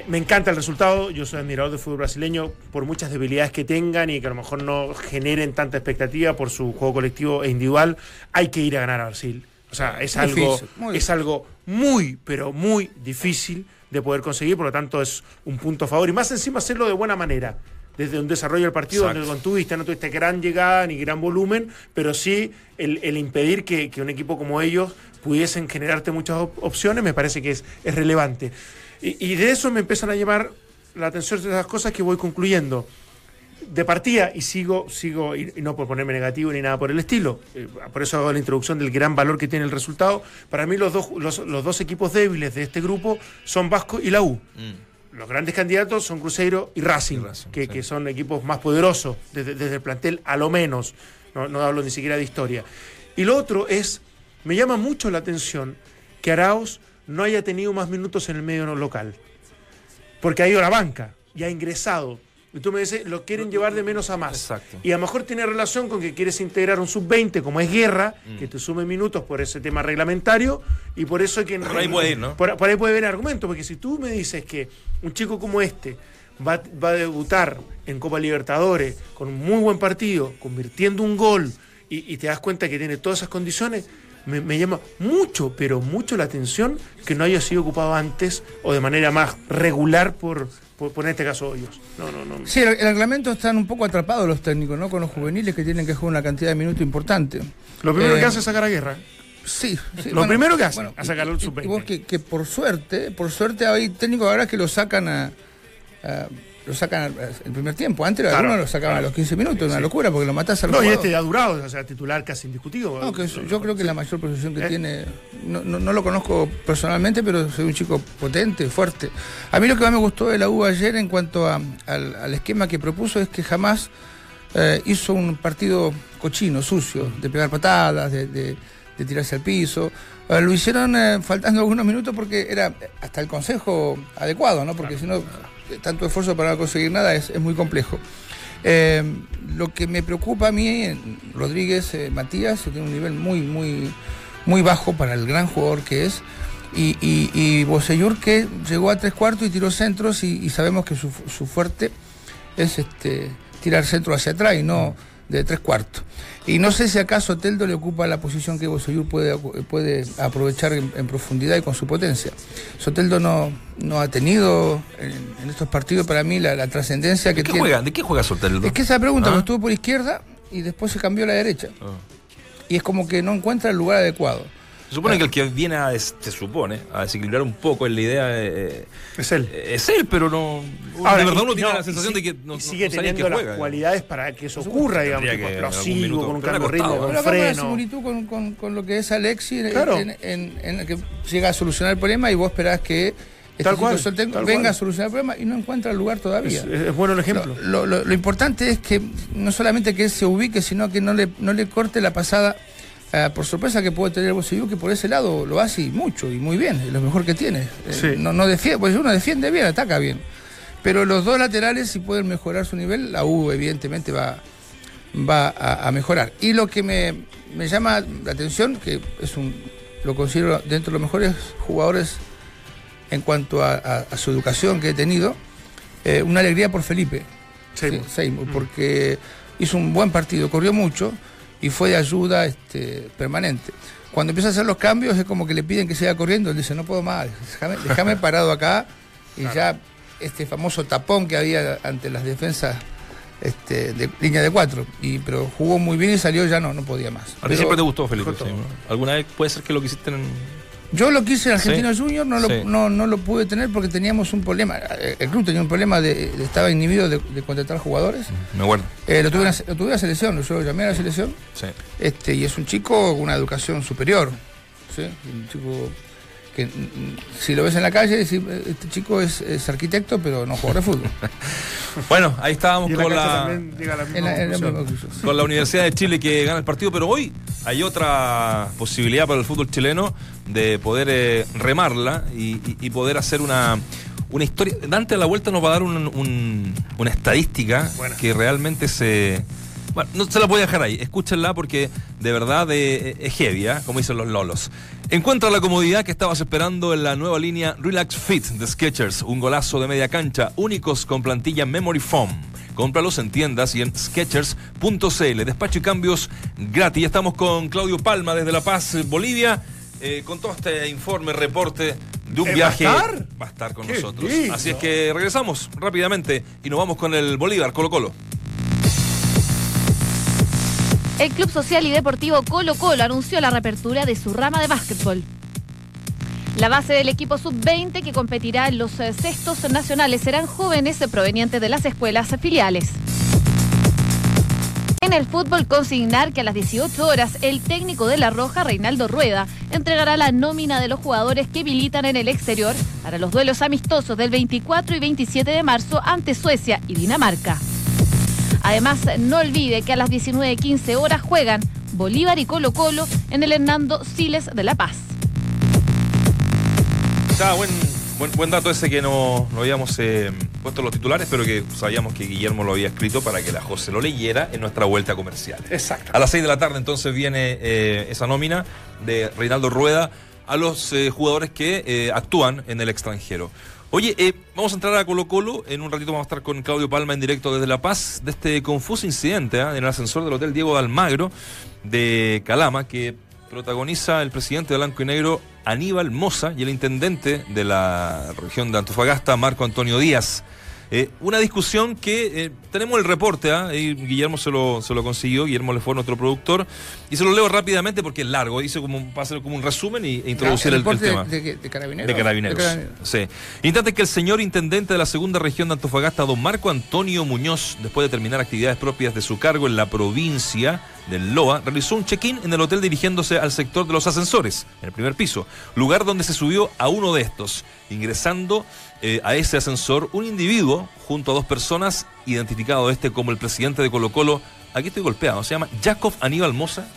me, encanta el resultado. Yo soy admirador del fútbol brasileño por muchas debilidades que tengan y que a lo mejor no generen tanta expectativa por su juego colectivo e individual. Hay que ir a ganar a Brasil. O sea, es algo, es algo muy, pero muy difícil de poder conseguir, por lo tanto es un punto a favor y más encima hacerlo de buena manera desde un desarrollo del partido donde no tuviste, no tuviste gran llegada ni gran volumen, pero sí el, impedir que, un equipo como ellos pudiesen generarte muchas opciones, me parece que es, es relevante. Y, de eso me empiezan a llevar la atención de las cosas que voy concluyendo. De partida, y sigo, sigo, y, no por ponerme negativo ni nada por el estilo, eh, por eso hago la introducción del gran valor que tiene el resultado. Para mí, los dos, los, dos equipos débiles de este grupo son Vasco y la U. Mm. Los grandes candidatos son Cruzeiro y Racing, que, son equipos más poderosos desde, el plantel, a lo menos. No, no hablo ni siquiera de historia. Y lo otro es, me llama mucho la atención que Arauz no haya tenido más minutos en el medio local. Porque ha ido a la banca y ha ingresado. Y tú me dices, lo quieren llevar de menos a más. Exacto. Y a lo mejor tiene relación con que quieres integrar un sub-20 como es guerra, mm. que te sume minutos por ese tema reglamentario, y por eso hay que... Por ahí puede ir, ¿no? Por, ahí puede haber argumento, porque si tú me dices que un chico como este va, va, a debutar en Copa Libertadores con un muy buen partido, convirtiendo un gol, y, y te das cuenta que tiene todas esas condiciones, me, llama mucho, pero mucho la atención que no haya sido ocupado antes o de manera más regular por, por, en este caso ellos. No, no, no. Sí, el, reglamento están un poco atrapados los técnicos, ¿no? Con los juveniles que tienen que jugar una cantidad de minutos importante. Lo primero que eh, hace es sacar a guerra. Sí, lo primero que hace es sacar al sub y, que, que, por suerte, por suerte hay técnicos ahora que lo sacan a lo sacan el primer tiempo. Antes algunos lo sacaban a los 15 minutos, una locura, porque lo matas al No, y este ha durado, o sea, titular casi indiscutido. No, que yo creo que la mayor posición que ¿Eh? tiene, no, no, lo conozco personalmente, pero soy un chico potente, fuerte. A mí lo que más me gustó de la U ayer en cuanto a, al, esquema que propuso es que jamás eh, hizo un partido cochino, sucio, de pegar patadas, de, de, tirarse al piso. Eh, lo hicieron faltando algunos minutos porque era hasta el consejo adecuado, ¿no? Porque si no tanto esfuerzo para conseguir nada es, muy complejo. Eh, lo que me preocupa a mí, Rodríguez eh, Matías, tiene un nivel muy, muy, muy bajo para el gran jugador que es. Y, y, que llegó a tres cuartos y tiró centros y, sabemos que su, su, fuerte es este tirar centro hacia atrás y no de tres cuartos. Y no sé si acaso Teldo le ocupa la posición que Bosellur puede, puede aprovechar en, profundidad y con su potencia. Soteldo no, no ha tenido en, estos partidos para mí la, trascendencia que tiene. Juega? ¿De qué juega Soteldo? Es que esa pregunta, ¿Ah? estuvo por izquierda y después se cambió a la derecha. Ah. Y es como que no encuentra el lugar adecuado. Se supone que el que viene a, se supone, a desequilibrar un poco en la idea eh, es él. Es él, pero no. de verdad uno tiene la sensación de que no, sigue teniendo las cualidades para que eso ocurra, digamos, explosivo, con un cambio ritmo, con freno. similitud con, con, con, lo que es Alexis, en, en, que llega a solucionar el problema y vos esperás que este tal cual, venga a solucionar el problema y no encuentra el lugar todavía. Es, bueno el ejemplo. Lo, lo, lo, importante es que no solamente que él se ubique, sino que no le, no le corte la pasada eh, por sorpresa que puede tener el que por ese lado lo hace mucho y muy bien, es lo mejor que tiene. Eh, no, no defiende, pues uno defiende bien, ataca bien. Pero los dos laterales, si pueden mejorar su nivel, la U evidentemente va, va a, mejorar. Y lo que me, llama la atención, que es un, lo considero dentro de los mejores jugadores en cuanto a, su educación que he tenido, eh, una alegría por Felipe Seymour, porque hizo un buen partido, corrió mucho y fue de ayuda este, permanente. Cuando empieza a hacer los cambios es como que le piden que siga corriendo, él dice, no puedo más, déjame, parado acá y ya este famoso tapón que había ante las defensas este, de línea de cuatro. Y, pero jugó muy bien y salió, ya no, no podía más. ¿A ti siempre te gustó, Felipe? ¿Alguna vez puede ser que lo quisiste en, yo lo quise en Argentino Junior, no lo, no, no lo pude tener porque teníamos un problema. El club tenía un problema de, estaba inhibido de, contratar jugadores. Me acuerdo. Eh, lo, tuve lo, tuve a selección, yo lo llamé a la selección. Sí. Este, y es un chico con una educación superior. ¿sí? Un chico que si lo ves en la calle, este chico es, arquitecto, pero no juega de fútbol. bueno, ahí estábamos con la, con la Universidad de Chile que gana el partido, pero hoy hay otra posibilidad para el fútbol chileno de poder eh, remarla y, poder hacer una, una historia. Dante a la vuelta nos va a dar una estadística que realmente se Bueno, no se la voy a dejar ahí. Escúchenla porque de verdad eh, es heavy, ¿eh? como dicen los lolos. Encuentra la comodidad que estabas esperando en la nueva línea Relax Fit de Sketchers. Un golazo de media cancha, únicos con plantilla Memory Foam. Cómpralos en tiendas y en sketchers.cl. Despacho y cambios gratis. Ya estamos con Claudio Palma desde La Paz, Bolivia, eh, con todo este informe, reporte de un ¿Eh, viaje. va a estar? Va a estar con Qué nosotros. lindo. Así es que regresamos rápidamente y nos vamos con el Bolívar, Colo Colo. El Club Social y Deportivo Colo Colo anunció la reapertura de su rama de básquetbol. La base del equipo sub-20 que competirá en los eh, cestos nacionales serán jóvenes provenientes de las escuelas filiales. En el fútbol consignar que a las 18 horas el técnico de La Roja, Reinaldo Rueda, entregará la nómina de los jugadores que militan en el exterior para los duelos amistosos del 24 y 27 de marzo ante Suecia y Dinamarca. Además, no olvide que a las 19.15 horas juegan Bolívar y Colo Colo en el Hernando Siles de La Paz. Ya, buen, buen, buen dato ese que no, no habíamos eh, puesto los titulares, pero que sabíamos que Guillermo lo había escrito para que la José lo leyera en nuestra vuelta comercial. Exacto. A las 6 de la tarde entonces viene eh, esa nómina de Reinaldo Rueda a los eh, jugadores que eh, actúan en el extranjero. Oye, eh, vamos a entrar a Colo Colo. En un ratito vamos a estar con Claudio Palma en directo desde La Paz de este confuso incidente ¿ah? en el ascensor del Hotel Diego de Almagro de Calama que protagoniza el presidente de Blanco y Negro Aníbal Moza y el intendente de la región de Antofagasta Marco Antonio Díaz. Eh, una discusión que eh, tenemos el reporte, ¿ah? Guillermo se lo, se lo consiguió, Guillermo le fue nuestro productor, y se lo leo rápidamente porque es largo, dice como, va a hacer como un resumen y, e introducir el, el reporte tema. De, de- de carabineros. De carabineros. Carabineros. Sí. Instante que el señor intendente de la segunda región de Antofagasta, don Marco Antonio Muñoz, después de terminar actividades propias de su cargo en la provincia del Loa, realizó un check-in en el hotel dirigiéndose al sector de los ascensores, en el primer piso, lugar donde se subió a uno de estos, ingresando eh, a ese ascensor un individuo junto a dos personas, identificado este como el presidente de Colo Colo, aquí estoy golpeado, se llama Jacob Aníbal Moza,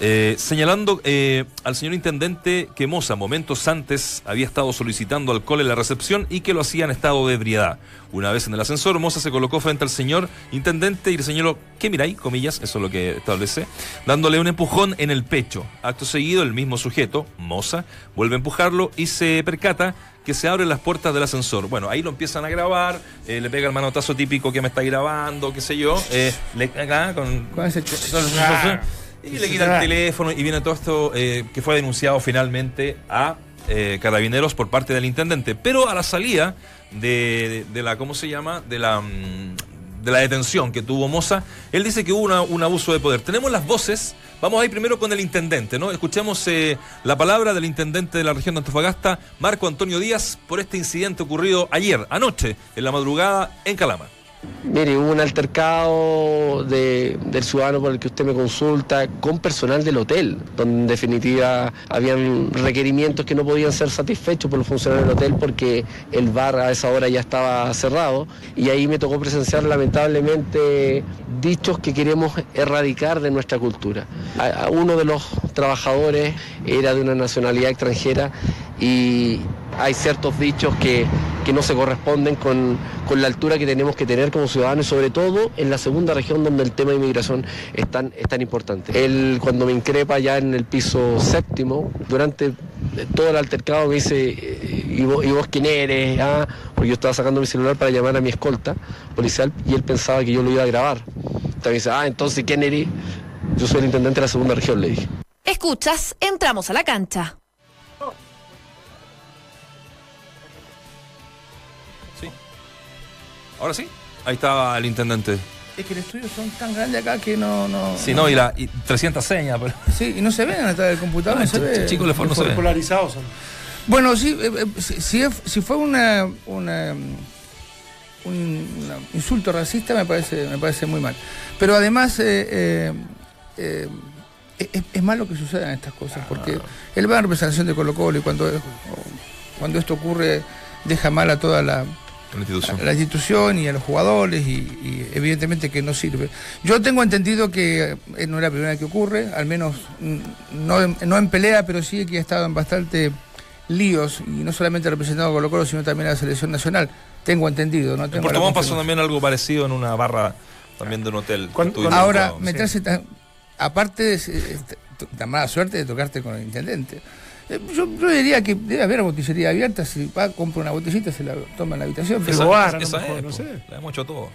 eh, señalando eh, al señor intendente que Moza momentos antes había estado solicitando alcohol en la recepción y que lo hacía en estado de ebriedad. Una vez en el ascensor, Moza se colocó frente al señor intendente y le señaló, ¿qué miráis? Comillas, eso es lo que establece, dándole un empujón en el pecho. Acto seguido, el mismo sujeto, Moza, vuelve a empujarlo y se percata que se abren las puertas del ascensor. Bueno, ahí lo empiezan a grabar, eh, le pega el manotazo típico que me está grabando, qué sé yo, eh, le, acá con, Con ese ch- y le quitan el teléfono y viene todo esto eh, que fue denunciado finalmente a eh, carabineros por parte del intendente. Pero a la salida de, de la, ¿cómo se llama? De la, mm, de la detención que tuvo Moza, él dice que hubo una- un abuso de poder. Tenemos las voces, vamos a ir primero con el intendente, ¿no? Escuchemos eh, la palabra del intendente de la región de Antofagasta, Marco Antonio Díaz, por este incidente ocurrido ayer, anoche, en la madrugada, en Calama. Mire, hubo un altercado de- del ciudadano por el que usted me consulta con personal del hotel, donde en definitiva habían requerimientos que no podían ser satisfechos por los funcionarios del hotel porque el bar a esa hora ya estaba cerrado y ahí me tocó presenciar lamentablemente dichos que queremos erradicar de nuestra cultura. Uno de los trabajadores era de una nacionalidad extranjera y hay ciertos dichos que, que no se corresponden con, con la altura que tenemos que tener como ciudadanos sobre todo en la segunda región donde el tema de inmigración es tan, es tan importante. Él cuando me increpa ya en el piso séptimo, durante todo el altercado me dice, eh, ¿y vos, quién eres? Ah, porque yo estaba sacando mi celular para llamar a mi escolta policial y él pensaba que yo lo iba a grabar. Me dice, ah, entonces ¿quién eres? Yo soy el intendente de la segunda región, le dije. Escuchas, entramos a la cancha. Sí. Ahora sí, ahí estaba el intendente. Es que el estudio son tan grandes acá que no. no Sí, no, y, la, y 300 señas, pero... Sí, y no se ven atrás del computador, no, se ve. Chicos, le no se polarizados son. Bueno, sí, eh, eh, si, si fue una, una- un una insulto racista me parece, me parece muy mal. Pero además eh, eh, eh, es, es malo que sucedan estas cosas, porque él va en representación de Colo Colo y cuando, cuando esto ocurre deja mal a toda la, La institución. a la institución y a los jugadores y, y evidentemente que no sirve. Yo tengo entendido que eh, no es la primera vez que ocurre, al menos mm, no, en- no en pelea, pero sí que ha estado en bastante líos y no solamente representado a Colo Colo, sino también a la selección nacional. Tengo entendido, no En tengo Puerto la Montt pasó también algo parecido en una barra también de un hotel. Ahora, meterse tan- aparte de ese- esta- tan mala suerte de tocarte con el intendente. Eh, Yo, yo diría que debe haber botillería abierta, si va, compra una botellita, se la toma en la habitación. Esa- Pero, bar, a lo esa mejor, es, no sé. La hemos hecho todo.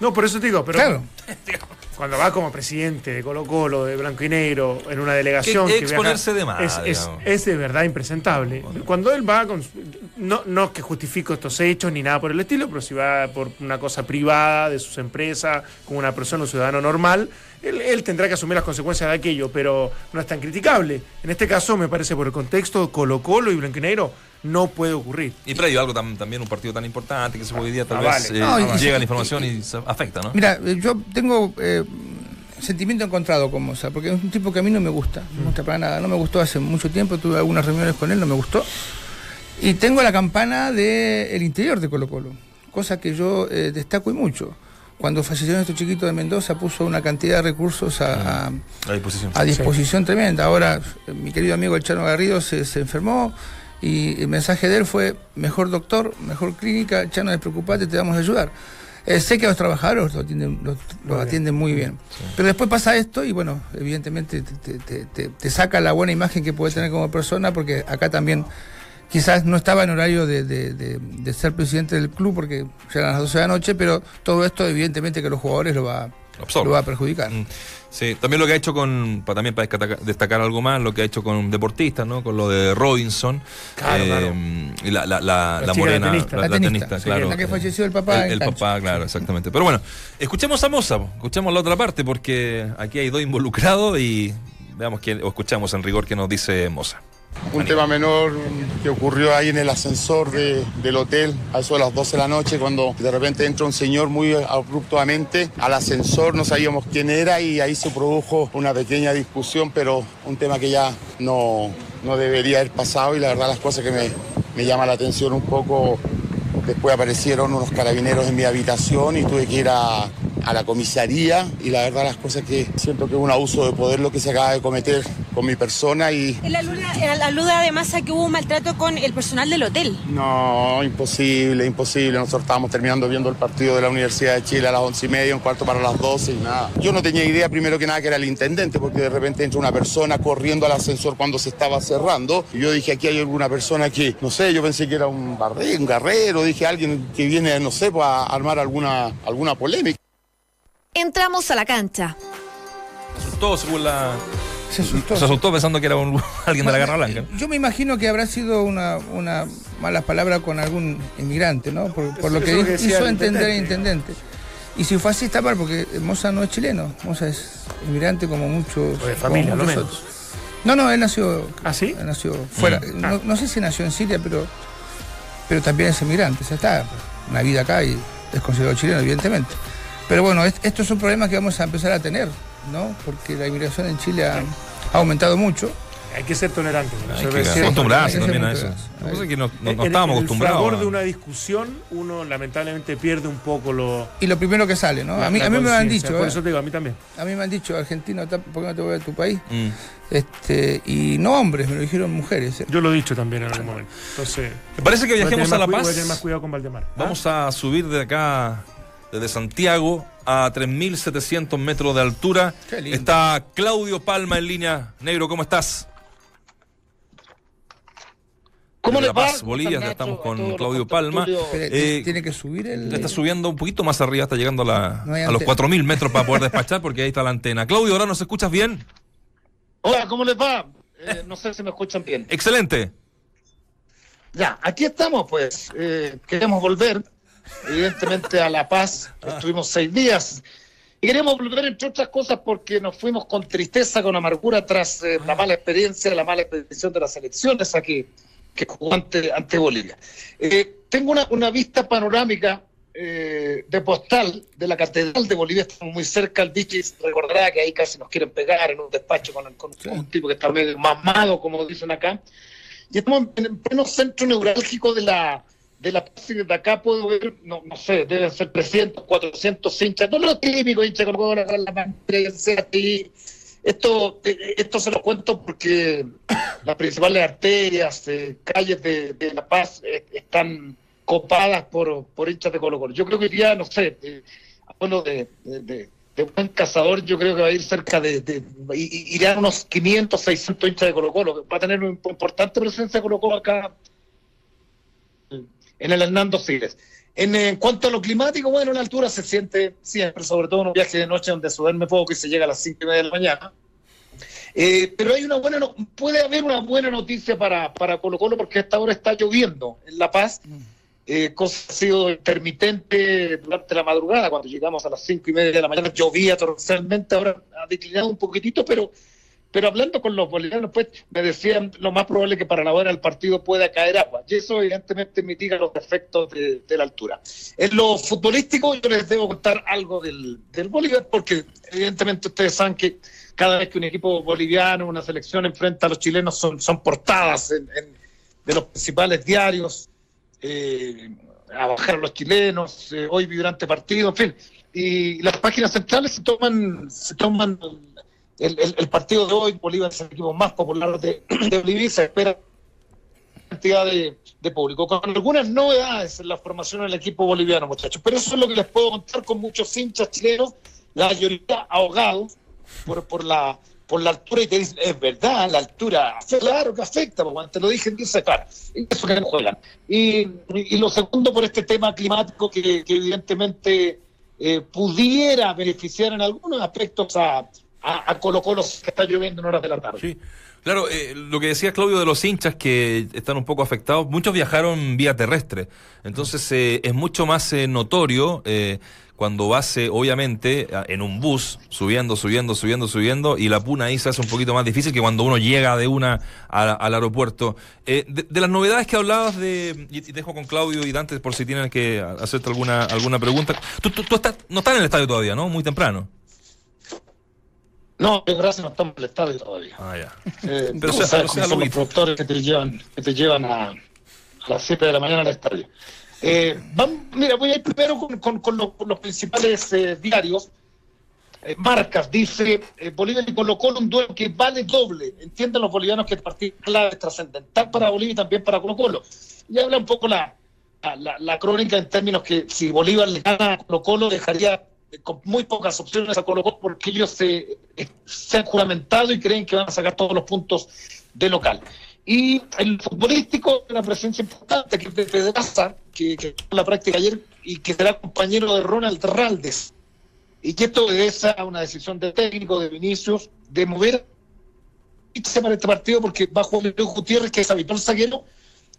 No, por eso te digo, pero claro, cuando va como presidente de Colo Colo, de Blanco y Negro, en una delegación Que que, exponerse viaja, de más, es, es, digamos. es de verdad impresentable. Cuando él va con... No, no que justifico estos hechos ni nada por el estilo, pero si va por una cosa privada de sus empresas, como una persona, un ciudadano normal, él, él tendrá que asumir las consecuencias de aquello, pero no es tan criticable. En este caso, me parece por el contexto, Colo Colo y Blanco y Negro no puede ocurrir. Y previo algo tam- también un partido tan importante que se hoy día tal Ah, vez vale. eh, No, y- llega y- la información y, se afecta, ¿no? Mira, eh, yo tengo eh, sentimiento encontrado con Moza, porque es un tipo que a mí no me gusta, no me gusta para nada, no me gustó hace mucho tiempo, tuve algunas reuniones con él, no me gustó. Y tengo la campana del interior de Colo Colo, cosa que yo eh, destaco y mucho. Cuando falleció nuestro chiquito de Mendoza puso una cantidad de recursos a, a- A disposición. a disposición tremenda. Ahora, eh, mi querido amigo el Chano Garrido se, se enfermó y el mensaje de él fue, mejor doctor, mejor clínica, Chano, despreocupate, te vamos a ayudar. Eh, sé que a los trabajadores los atienden, los, los atienden muy bien. Pero después pasa esto y bueno, evidentemente te, te- te- te- te saca la buena imagen que puede tener como persona porque acá también quizás no estaba en horario de, de- de- de ser presidente del club porque ya eran las 12 de la noche, pero todo esto evidentemente que los jugadores lo va, lo va a perjudicar. Mm, Sí, también lo que ha hecho con, para, también para destacar, algo más, lo que ha hecho con deportistas, ¿no? Con lo de Robinson. Claro, eh, claro. Y la, la, la, La la chica, la morena, tenista. la, tenista, sí, claro. la que eh, falleció el papá El, papá, claro, exactamente. Pero bueno, escuchemos a Moza, escuchemos la otra parte, porque aquí hay dos involucrados y veamos que, o escuchamos en rigor qué nos dice Moza. Un tema menor que ocurrió ahí en el ascensor de- del hotel a eso de las 12 de la noche cuando de repente entra un señor muy abruptamente al ascensor, no sabíamos quién era y ahí se produjo una pequeña discusión, pero un tema que ya no, no debería haber pasado y la verdad las cosas que me, me llama la atención un poco, después aparecieron unos carabineros en mi habitación y tuve que ir a, a la comisaría y la verdad las cosas que siento que es un abuso de poder lo que se acaba de cometer con mi persona y Él alude, además a que hubo un maltrato con el personal del hotel. No, imposible, imposible. Nosotros estábamos terminando viendo el partido de la Universidad de Chile a las once y media, un cuarto para las 12 y nada. Yo no tenía idea primero que nada que era el intendente, porque de repente entra una persona corriendo al ascensor cuando se estaba cerrando. Y yo dije, aquí hay alguna persona que, no sé, yo pensé que era un barré, un guerrero, dije alguien que viene, no sé, pues, a armar alguna, alguna polémica. Entramos a la cancha. Se asustó según la... Se asustó. Se asustó pensando que era un- alguien de la Garra Blanca. Yo me imagino que habrá sido una, una mala palabra con algún inmigrante, ¿no? Por, por lo que, hizo entender el intendente. Y si fue así está mal, porque Moza no es chileno. Moza es inmigrante como muchos. De familia, como lo muchos menos. otros. No, no, él nació. ¿Ah, sí? él nació fuera. Mm. No, no sé si nació en Siria, pero, pero también es inmigrante. O sea, está una vida acá y es considerado chileno, evidentemente. Pero bueno, est- estos son problemas que vamos a empezar a tener, ¿no? Porque la inmigración en Chile ha, ha aumentado mucho. Hay que ser tolerante. con Hay que Es acostumbrarse hay que ser también a eso. Lo que pasa es que no, no- no estábamos el acostumbrados. fragor a- de una discusión, uno lamentablemente pierde un poco lo. Y lo primero que sale, ¿no? A mí, a mí me lo han dicho, Por ¿eh? eso te digo, a mí también. a mí me han dicho, argentino, ¿por qué no te voy a tu país? Mm. Este, y no hombres, me lo dijeron mujeres. ¿eh? Yo lo he dicho también en algún momento. Entonces. ¿Te parece que viajemos a La Paz? Voy a tener más cuidado con Valdemar. ¿Ah? Vamos a subir de acá, desde Santiago, a 3.700 metros de altura. Qué lindo. Está Claudio Palma en línea. Negro, ¿cómo estás? ¿Cómo va? Paz, Bolivia, ya estamos con Claudio Palma. Eh, tiene que subir el. Ya está subiendo un poquito más arriba, está llegando a, la- No a los antena. 4.000 metros para poder despachar porque ahí está la antena. Claudio, ¿ahora nos escuchas bien? Hola, ¿cómo les va? Eh, no sé si me escuchan bien. Excelente. Ya, aquí estamos, pues. Eh, queremos volver, evidentemente, a La Paz. Estuvimos seis días. Y queremos volver, entre otras cosas, porque nos fuimos con tristeza, con amargura, tras eh, la mala experiencia, la mala expedición de las elecciones aquí, que jugó ante, ante Bolivia. Eh, tengo una, una vista panorámica eh, de postal de la Catedral de Bolivia. Estamos muy cerca al Vichy. Recordará que ahí casi nos quieren pegar en un despacho con, con un tipo que está medio mamado, como dicen acá. Y estamos en en pleno centro neurálgico de la de la Paz y desde acá puedo ver, no, no sé, deben ser 300, 400 hinchas, no lo típico, hinchas con la así. Esto, eh, esto se lo cuento porque las principales arterias, eh, calles de, de La Paz eh, están copadas por, por hinchas de Colo Colo. Yo creo que día, no sé, eh, bueno, de, de, de, buen cazador, yo creo que va a ir cerca de, de irán unos 500, 600 hinchas de Colo Colo. Va a tener una importante presencia de Colo Colo acá en el Hernando Siles. En, cuanto a lo climático, bueno, la altura se siente siempre, sobre todo en un viaje de noche donde se duerme poco y se llega a las 5 y media de la mañana. Eh, pero hay una buena, no, puede haber una buena noticia para, para Colo Colo porque hasta ahora está lloviendo en La Paz, eh, cosa ha sido intermitente durante la madrugada, cuando llegamos a las 5 y media de la mañana llovía torrencialmente, ahora ha declinado un poquitito, pero pero hablando con los bolivianos, pues me decían lo más probable que para la hora del partido pueda caer agua. Y eso evidentemente mitiga los efectos de, la altura. En lo futbolístico yo les debo contar algo del, del Bolívar, porque evidentemente ustedes saben que cada vez que un equipo boliviano, una selección enfrenta a los chilenos son, son portadas de los principales diarios, eh, a bajar los chilenos, eh, hoy vibrante partido, en fin. Y las páginas centrales se toman, se toman el, partido de hoy, Bolívar es el equipo más popular de, de Bolivia se espera cantidad de, público, con algunas novedades en la formación del equipo boliviano, muchachos. Pero eso es lo que les puedo contar con muchos hinchas chilenos, la mayoría ahogados por, por la por la altura y te dicen, es verdad, la altura, claro que afecta, porque te lo dije, y eso que no juegan. Y, y, lo segundo, por este tema climático que, evidentemente eh, pudiera beneficiar en algunos aspectos a, a, Colo Colo que está lloviendo en horas de la tarde. Sí. Claro, eh, lo que decía Claudio de los hinchas que están un poco afectados, muchos viajaron vía terrestre, entonces eh, es mucho más eh, notorio cuando vas, obviamente, en un bus, subiendo, subiendo, subiendo, subiendo, y la puna ahí se hace un poquito más difícil que cuando uno llega de una al aeropuerto. De, las novedades que hablabas de, y dejo con Claudio y Dante por si tienen que hacerte alguna, alguna pregunta. Tú, tú, tú estás, no estás en el estadio todavía, ¿no? Muy temprano. No, gracias no estamos en el estadio todavía. Ah, ya. Eh, Pero o sea, son los productores que te llevan, que te llevan a, las 7 de la mañana al estadio. Eh, vamos, mira, voy a ir primero con, con, los, principales eh, diarios. Eh, marcas, dice Bolivia y Colo Colo un duelo que vale doble. Entienden los bolivianos que el partido clave es trascendental para Bolivia y también para Colo Colo. Y habla un poco la, la, la, crónica en términos que si Bolívar le gana a Colo Colo dejaría con muy pocas opciones a Colo Colo porque ellos se, se han juramentado y creen que van a sacar todos los puntos de local. Y el futbolístico, una presencia importante que es de Pedraza, que, que la práctica ayer y que será compañero de Ronald Raldes. Y que esto obedece a una decisión del técnico de Vinicius de mover para este partido porque va a jugar Gutiérrez, que es habitual zaguero,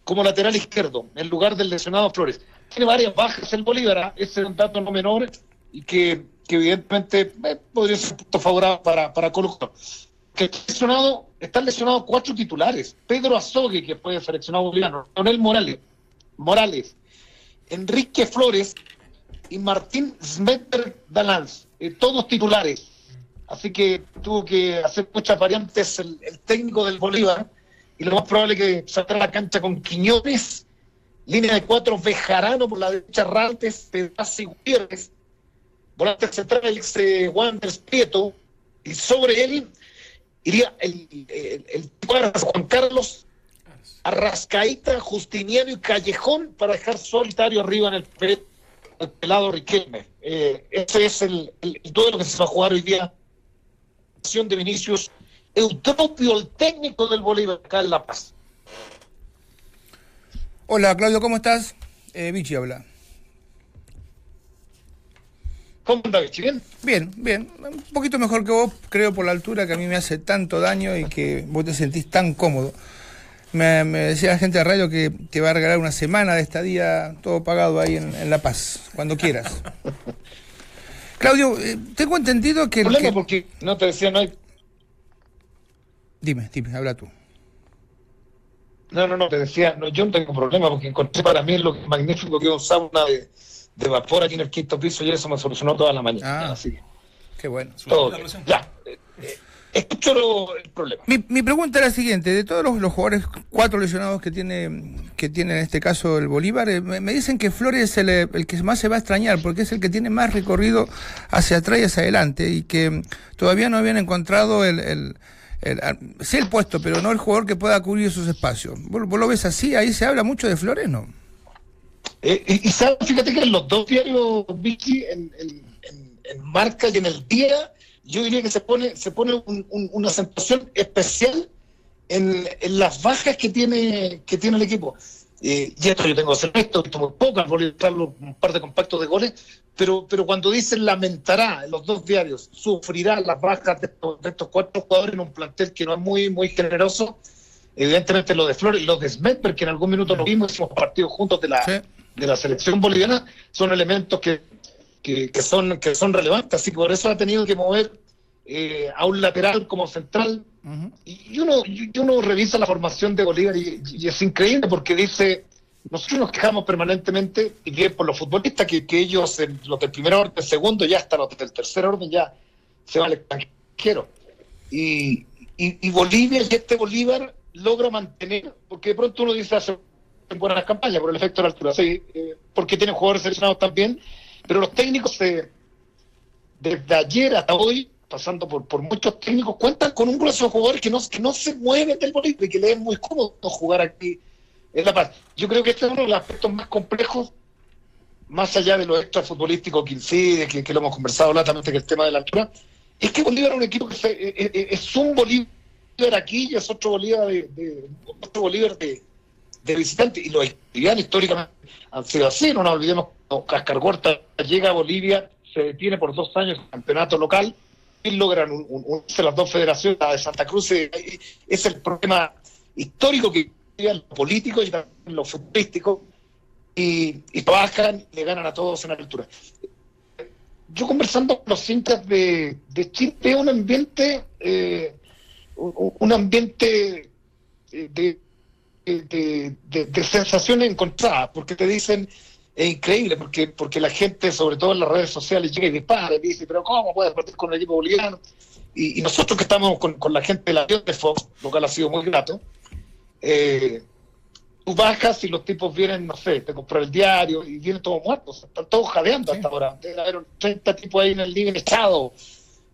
como lateral izquierdo, en lugar del lesionado Flores. Tiene varias bajas el Bolívar, ¿ah? ese es un dato no menor, y que, evidentemente eh, podría ser un punto favorable para, para Colo Que lesionado, están lesionados cuatro titulares. Pedro Azogue, que fue seleccionado boliviano, Leonel Morales, Morales, Enrique Flores y Martín Smetter Dalanz, eh, todos titulares. Así que tuvo que hacer muchas variantes el, técnico del Bolívar. Y lo más probable es que salga a la cancha con Quiñones, línea de cuatro Bejarano por la derecha, Raltes, Pedraza y Gutiérrez, volante central ex Wanders Prieto, y sobre él iría el, el, Juan Carlos, Arrascaíta, Justiniano y Callejón para dejar solitario arriba en el, pelado Riquelme. Eh, ese es el, el, duelo que se va a jugar hoy día. de Vinicius Eutropio, el técnico del Bolívar acá en La Paz. Hola Claudio, ¿cómo estás? Eh, Vichy habla. ¿Cómo andas, ¿Bien? Bien, bien. Un poquito mejor que vos, creo, por la altura que a mí me hace tanto daño y que vos te sentís tan cómodo. Me, decía la gente de radio que te va a regalar una semana de estadía, todo pagado ahí en, La Paz, cuando quieras. Claudio, eh, tengo entendido que... Problema porque no te decía, no hay... Dime, dime, habla tú. No, no, no, te decía, no, yo no tengo problema porque encontré para mí lo magnífico que es un sauna de de vapor aquí en el quinto piso y eso me solucionó toda la mañana. Ah, así Qué bueno. ya. Eh, eh, escucho el problema. Mi, pregunta era la siguiente: de todos los, jugadores, cuatro lesionados que tiene, que tiene en este caso el Bolívar, eh, me, dicen que Flores es el, que más se va a extrañar porque es el que tiene más recorrido hacia atrás y hacia adelante y que todavía no habían encontrado el, el sí el puesto, pero no el jugador que pueda cubrir esos espacios. ¿Vos, ¿Vos, lo ves así? Ahí se habla mucho de Flores, ¿no? Eh, y, fíjate que en los dos diarios, Vicky, en, marca y en el día, yo diría que se pone, se pone una acentuación especial en, las bajas que tiene, que tiene el equipo. Eh, y esto yo tengo que hacer esto, esto muy poco, un par de compactos de goles, pero, pero cuando dicen lamentará en los dos diarios, sufrirá las bajas de estos, cuatro jugadores en un plantel que no es muy, muy generoso, evidentemente lo de Flores y lo de Smith, que en algún minuto lo vimos, hicimos partidos juntos de la, de la selección boliviana, son elementos que, que, son, que son relevantes, así que por eso ha tenido que mover eh, a un lateral como central. y, uno, y uno revisa la formación de Bolívar y, es increíble porque dice, nosotros nos quejamos permanentemente, y bien por los futbolistas, que, que ellos, los del primer orden, segundo, ya hasta los del tercer orden, ya se van al extranjero. Y, y, Bolivia, y este Bolívar, logra mantener, porque de pronto uno dice hace buenas campañas por el efecto de la altura, sí, eh, porque tienen jugadores seleccionados también, pero los técnicos desde ayer hasta hoy, pasando por, por muchos técnicos, cuentan con un grueso de jugadores que no, que no se mueven del Bolivia y que les es muy cómodo jugar aquí en La Paz. Yo creo que este es uno de los aspectos más complejos, más allá de lo extrafutbolístico que incide, que, lo hemos conversado latamente, que el tema de la altura, es que Bolívar es un equipo que eh, eh, es, un Bolívar aquí y es otro Bolívar de, otro Bolívar de, de visitante. Y los bolivianos históricamente han sido así, no nos olvidemos, Cascar Gorta llega a Bolivia, se detiene por dos años el campeonato local y logran un, las dos federaciones, la de Santa Cruz, es el problema histórico que en lo político y también en lo futbolístico, y, y trabajan y le ganan a todos en la altura. Yo conversando con los cintas de, de Chile veo un ambiente, eh, un, ambiente eh, de, de, de, sensaciones encontradas, porque te dicen, es increíble, porque, porque la gente, sobre todo en las redes sociales, llega y dispara y dice, pero ¿cómo puedes partir con el equipo boliviano? Y, nosotros que estamos con, con la gente de la de Fox, lo cual ha sido muy grato, eh, tú bajas y los tipos vienen, no sé, te comprar el diario y vienen todos muertos, están todos jadeando hasta ahora. Deben haber 30 tipos ahí en el living echado.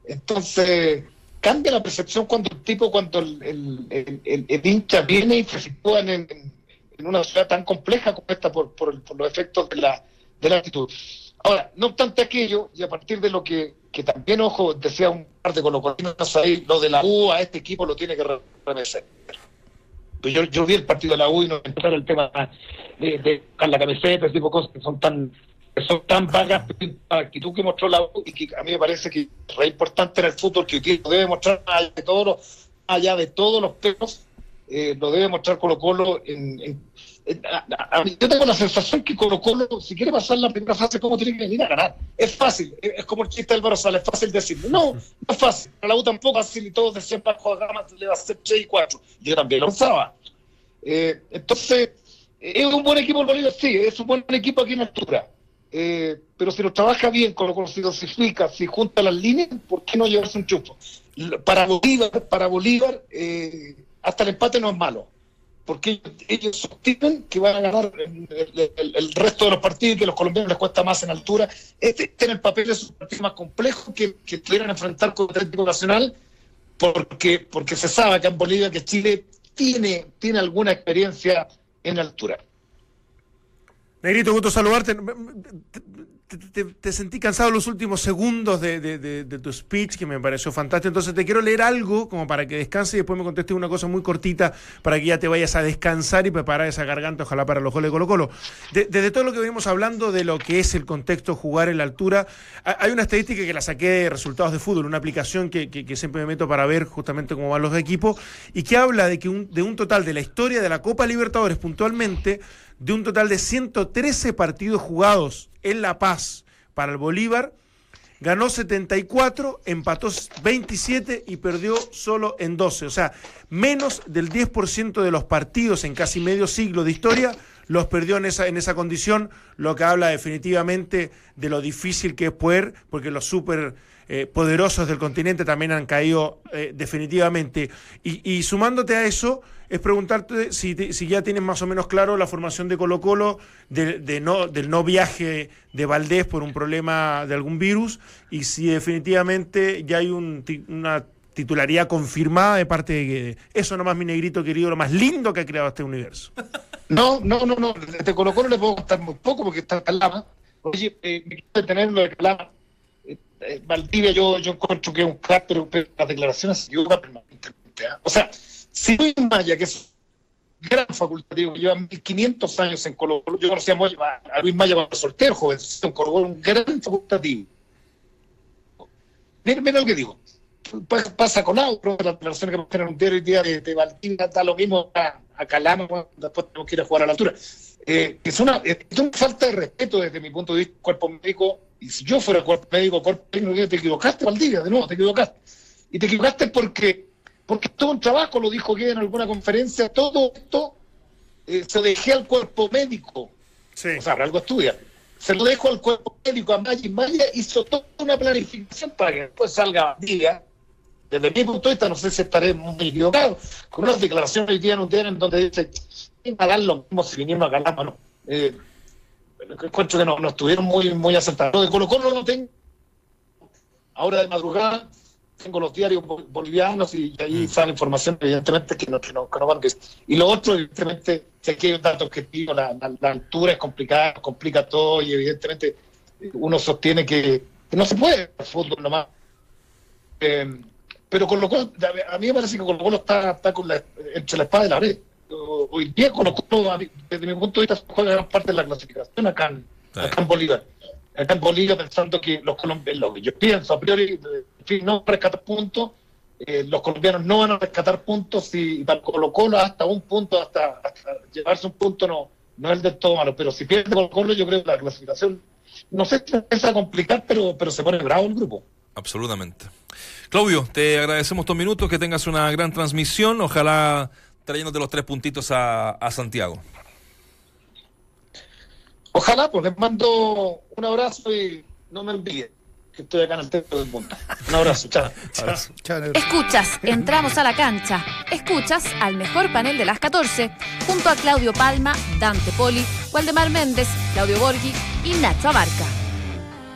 Entonces, cambia la percepción cuando el tipo, cuando el, hincha viene y se sitúa en, una ciudad tan compleja como esta por, por, los efectos de la, de la actitud. Ahora, no obstante aquello, y a partir de lo que, que también, ojo, decía un par de colocolinos ahí, lo de la U a este equipo lo tiene que remecer. Pues yo, yo vi el partido de la U y no entrar el tema de, de, la camiseta, ese tipo de cosas que son tan que son tan vagas la actitud que mostró la U y que a mí me parece que es re importante en el fútbol que hoy debe mostrar allá de todos los, allá de todos los temas, eh, lo debe mostrar Colo Colo en, yo tengo la sensación que Colo Colo, si quiere pasar la primera fase, ¿cómo tiene que venir a ganar? Es fácil, es, como el chiste del Barosal, es fácil decirlo. No, no es fácil. A la U tampoco es fácil y todos decían para jugar Gama le va a hacer 3 y 4. Yo también lo usaba. Eh, entonces, es un buen equipo el Bolívar, sí, es un buen equipo aquí en altura. Eh, pero si lo trabaja bien, con lo si dosifica, si junta las líneas, ¿por qué no llevarse un chufo? Para Bolívar, para Bolívar eh, hasta el empate no es malo, porque ellos sostienen que van a ganar el, resto de los partidos y que los colombianos les cuesta más en altura. Este, este el papel es un partido más complejo que, que enfrentar con el Atlético Nacional, porque, porque se sabe que en Bolivia que Chile tiene, tiene alguna experiencia en altura. Negrito, gusto saludarte te, sentí cansado los últimos segundos de, tu speech, que me pareció fantástico. Entonces te quiero leer algo como para que descanse y después me contestes una cosa muy cortita para que ya te vayas a descansar y preparar esa garganta, ojalá para los goles de Colo Colo. desde todo lo que venimos hablando de lo que es el contexto jugar en la altura, hay una estadística que la saqué de resultados de fútbol, una aplicación que, siempre me meto para ver justamente cómo van los equipos y que habla de que de un total de la historia de la Copa Libertadores puntualmente, de un total de 113 partidos jugados en La Paz para el Bolívar, ganó 74, empató 27 y perdió solo en 12. O sea, menos del 10% de los partidos en casi medio siglo de historia los perdió en esa, en esa condición, lo que habla definitivamente de lo difícil que es poder, porque los súper eh, poderosos del continente también han caído eh, definitivamente. Y, sumándote a eso, es preguntarte si, si, ya tienes más o menos claro la formación de Colo Colo, de, no, del no viaje de Valdés por un problema de algún virus, y si definitivamente ya hay una titularidad confirmada de parte de eso nomás mi negrito querido, lo más lindo que ha creado este universo. No, no, no, no, de Colo Colo le puedo contar muy poco porque está Calama. Oye, eh, me quiero detener lo de Calama eh, Valdivia yo, yo encuentro que es un crack, pero, pero las declaraciones se permanentemente. ¿ah? O sea, si Luis Maya, que es un gran facultativo, que lleva 1500 años en Colo yo conocía a Luis Maya cuando soltero, joven, en Colo un gran facultativo. Mira, mira lo que digo. Pa- Pasa con Auro, la declaración que ponen un diario hoy día de, de Valdivia, da lo mismo a, a Calama, después tenemos que ir a jugar a la altura. Eh, es, una, es una falta de respeto desde mi punto de vista, cuerpo médico, y si yo fuera cuerpo médico, cuerpo técnico, te equivocaste, Valdivia, de nuevo, te equivocaste. Y te equivocaste porque, porque todo un trabajo, lo dijo que en alguna conferencia, todo esto eh, se lo dejé al cuerpo médico. O sea, algo estudia. Se lo dejo al cuerpo médico, a Maya, y Maya hizo toda una planificación para que después salga Valdivia. Desde mi punto de vista, no sé si estaré muy equivocado, con unas declaraciones hoy día en un diario en donde dice, a dar lo mismo si vinieron a Calama, no. Eh, encuentro que no, no estuvieron muy, muy acertados. Lo de Colo Colo no tengo. Ahora de madrugada tengo los diarios bol- bolivianos y, ahí sale información, evidentemente, que no, que no, que no van. Y lo otro, evidentemente, si aquí hay un dato objetivo, la, la- la altura es complicada, complica todo y evidentemente uno sostiene que, que no se puede el fútbol nomás. Eh, pero Colo Colo, a mí me parece que Colo Colo está, está con la, entre la espada y la pared. Hoy día Colo Colo, mí, desde mi punto de vista, juega gran parte de la clasificación acá en, acá en Bolívar. Acá en Bolivia pensando que los colombianos, lo que yo pienso a priori, en no rescatar puntos, eh, los colombianos no van a rescatar puntos y para Colo Colo hasta un punto, hasta, hasta llevarse un punto no, no es del todo malo, pero si pierde Colo Colo yo creo que la clasificación, no sé si empieza a complicar, pero, pero se pone bravo el grupo. Absolutamente. Claudio, te agradecemos estos minutos, que tengas una gran transmisión, ojalá trayéndote los tres puntitos a, a Santiago. Ojalá, pues les mando un abrazo y no me envíen, que estoy acá en el centro del mundo. Un abrazo, chao. Escuchas, entramos a la cancha. Escuchas al mejor panel de las 14, junto a Claudio Palma, Dante Poli, Waldemar Méndez, Claudio Borghi y Nacho Abarca.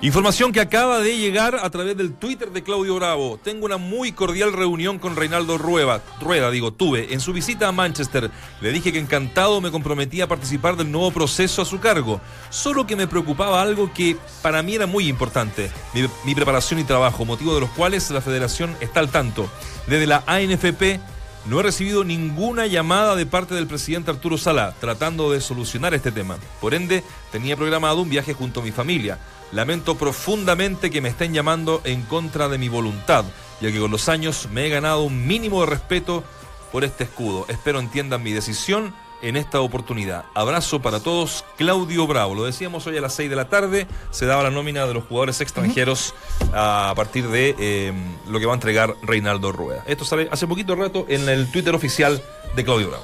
Información que acaba de llegar a través del Twitter de Claudio Bravo. Tengo una muy cordial reunión con Reinaldo Rueda, Rueda, digo, tuve. En su visita a Manchester, le dije que encantado me comprometía a participar del nuevo proceso a su cargo. Solo que me preocupaba algo que para mí era muy importante, mi, mi preparación y trabajo, motivo de los cuales la federación está al tanto. Desde la ANFP no he recibido ninguna llamada de parte del presidente Arturo Sala tratando de solucionar este tema. Por ende, tenía programado un viaje junto a mi familia. Lamento profundamente que me estén llamando en contra de mi voluntad, ya que con los años me he ganado un mínimo de respeto por este escudo. Espero entiendan mi decisión en esta oportunidad. Abrazo para todos, Claudio Bravo. Lo decíamos hoy a las 6 de la tarde, se daba la nómina de los jugadores extranjeros a partir de eh, lo que va a entregar Reinaldo Rueda. Esto sale hace poquito rato en el Twitter oficial de Claudio Bravo.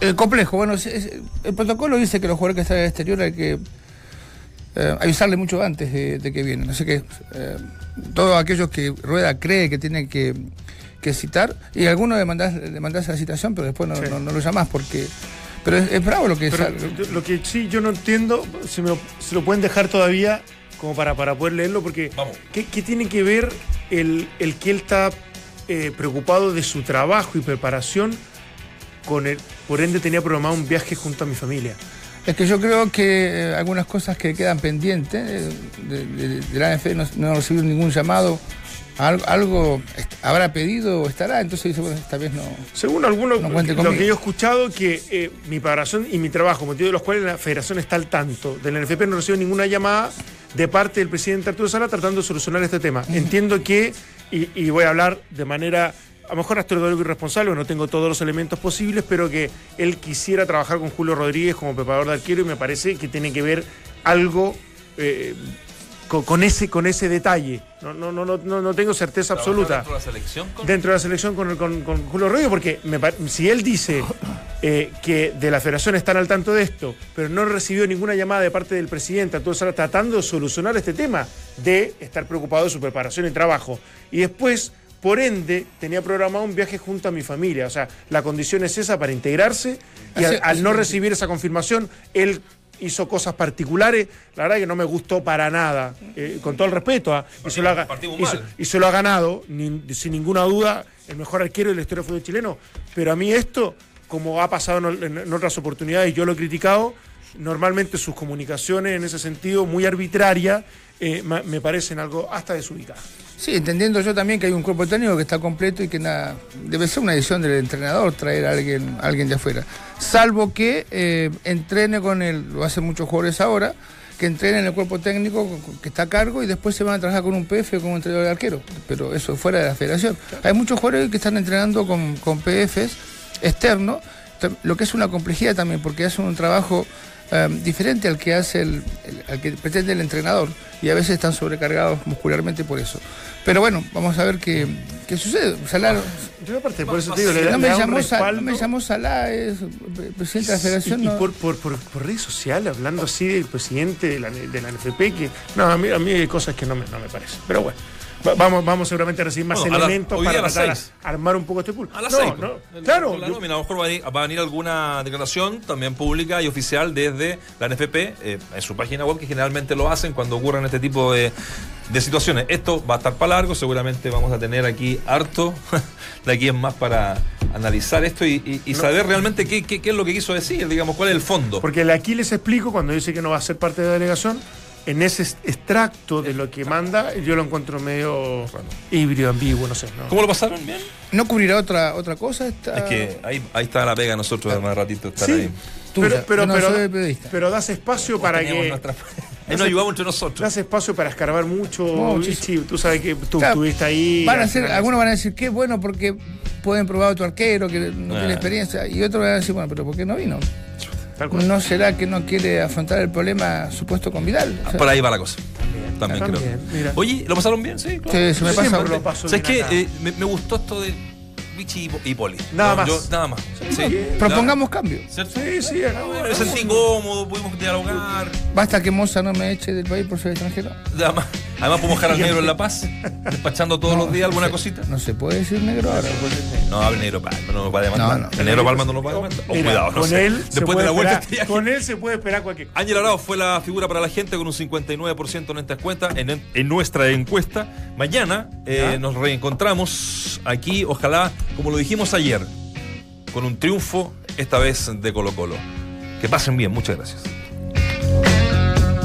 El complejo, bueno, el protocolo dice que los jugadores que están en el exterior hay que eh, avisarle mucho antes de, de que vienen. Así que eh, todos aquellos que Rueda cree que tienen que, que citar, y algunos le mandás, le mandás la citación, pero después no, Sí. no- no lo llamás porque. Pero es, es bravo lo que Pero lo que sí yo no entiendo, si me lo, se lo pueden dejar todavía como para, para poder leerlo, porque ¿qué, qué tiene que ver el, el que él está eh, preocupado de su trabajo y preparación con el, por ende tenía programado un viaje junto a mi familia? Es que yo creo que eh, algunas cosas que quedan pendientes eh, de, de- de la ANF no, no ningún llamado. Algo, habrá pedido o estará, entonces dice, bueno, esta vez no. Según algunos, No lo que yo he escuchado, que eh, mi preparación y mi trabajo, motivo de los cuales la federación está al tanto, del NFP no recibe ninguna llamada de parte del presidente Arturo Sala tratando de solucionar este tema. Entiendo que, y, y voy a hablar de manera, a lo mejor algo irresponsable, no tengo todos los elementos posibles, pero que él quisiera trabajar con Julio Rodríguez como preparador de arquero y me parece que tiene que ver algo... eh, con, con ese, con ese detalle. No, no, no, no, no tengo certeza absoluta ¿Dentro de la selección? con- dentro de la selección con, con, con Julio Rodríguez, porque me si él dice eh, que de la federación están al tanto de esto, pero no recibió ninguna llamada de parte del presidente, Arturo Sala, tratando de solucionar este tema, de estar preocupado de su preparación y trabajo. Y después, por ende, tenía programado un viaje junto a mi familia. O sea, la condición es esa para integrarse y al, no recibir esa confirmación, él hizo cosas particulares, la verdad que no me gustó para nada, eh, con todo el respeto, ¿ah? y, se lo ha, y se- lo ganado, ni- sin ninguna duda, el mejor arquero de la historia del fútbol chileno. Pero a mí esto, como ha pasado en, otras oportunidades, yo lo he criticado, normalmente sus comunicaciones en ese sentido muy arbitrarias eh, me parecen algo hasta desubicado. Sí, entendiendo yo también que hay un cuerpo técnico que está completo y que nada, debe ser una decisión del entrenador traer a alguien, a alguien de afuera. Salvo que eh, entrene con el, lo hacen muchos jugadores ahora, que entrenen el cuerpo técnico que está a cargo y después se van a trabajar con un PF o con un entrenador de arquero. Pero eso es fuera de la federación. Hay muchos jugadores que están entrenando con, con PFs externos, lo que es una complejidad también, porque hacen un trabajo eh, diferente al que hace el, el- al que pretende el entrenador y a veces están sobrecargados muscularmente por eso. Pero bueno, vamos a ver qué, qué sucede. Salah, Yo aparte, por eso te digo, le, da- no, le me da un llamó, Sa- no me llamó Salah, es presidente de la federación. Y, y no- por, por, por, por redes sociales, hablando así del presidente de la, de la NFP, que no, a mí, a mí hay cosas que no me, no me parecen. Pero bueno, vamos, vamos seguramente a recibir más Bueno, a la- elementos para tratar armar un poco este pool. A las no, seis, no, pues. claro, La nómina, a lo mejor va a, venir, va a venir alguna declaración también pública y oficial desde la NFP eh, en su página web, que generalmente lo hacen cuando ocurren este tipo de, de situaciones. Esto va a estar para largo, seguramente vamos a tener aquí harto de aquí en más para analizar esto y, y- y saber realmente qué, qué- qué es lo que quiso decir, digamos, cuál es el fondo. Porque el aquí les explico, cuando dice que no va a ser parte de la delegación, en ese extracto de lo que manda, yo lo encuentro medio híbrido, ambiguo, no sé. ¿no? ¿Cómo lo pasaron? Bien. ¿No cubrirá otra, otra cosa? Está- Es que ahí, ahí está la pega de nosotros más ratito estar Sí, ahí. pero, pero, no pero, soy periodista. pero das espacio para que. nuestra- nos ayudamos entre nosotros. Das espacio para escarbar mucho. Vichy. Tú sabes que tú Claro, estuviste ahí. Van a final- algunos van a decir qué bueno porque pueden probar a otro arquero que no Ah. tiene experiencia. Y otros van a decir, bueno, pero ¿por qué no vino? ¿No será que no quiere afrontar el problema supuesto con Vidal? O sea, Por ahí va la cosa. También, creo. También. Oye, ¿lo pasaron bien? Sí, claro. Sí, se me Sí, pasa paso ¿Sabes qué? Eh, me, me gustó esto de Y Po- y Poli. Nada No, más. yo- nada más. Sí. Propongamos cambio. ¿Cierto? Sí, sí, me sentí cómodo, pudimos dialogar. Basta que Moza no me eche del país por ser extranjero. Además, además podemos dejar al negro en La Paz, despachando todos los días alguna cosita. No se puede decir negro ahora. No, hable negro Palma, no nos va a demandar. No, no. El negro Palma no nos va a demandar. Oh, cuidado, no con sé. él Después de la vuelta esperar- este con él se puede esperar cualquier cosa. Ángel Arao fue la figura para la gente con un 59% en esta encuesta, en, en nuestra encuesta. Mañana eh, nos reencontramos aquí, ojalá, como lo dijimos ayer, con un triunfo, esta vez de Colo Colo. Que pasen bien, muchas gracias.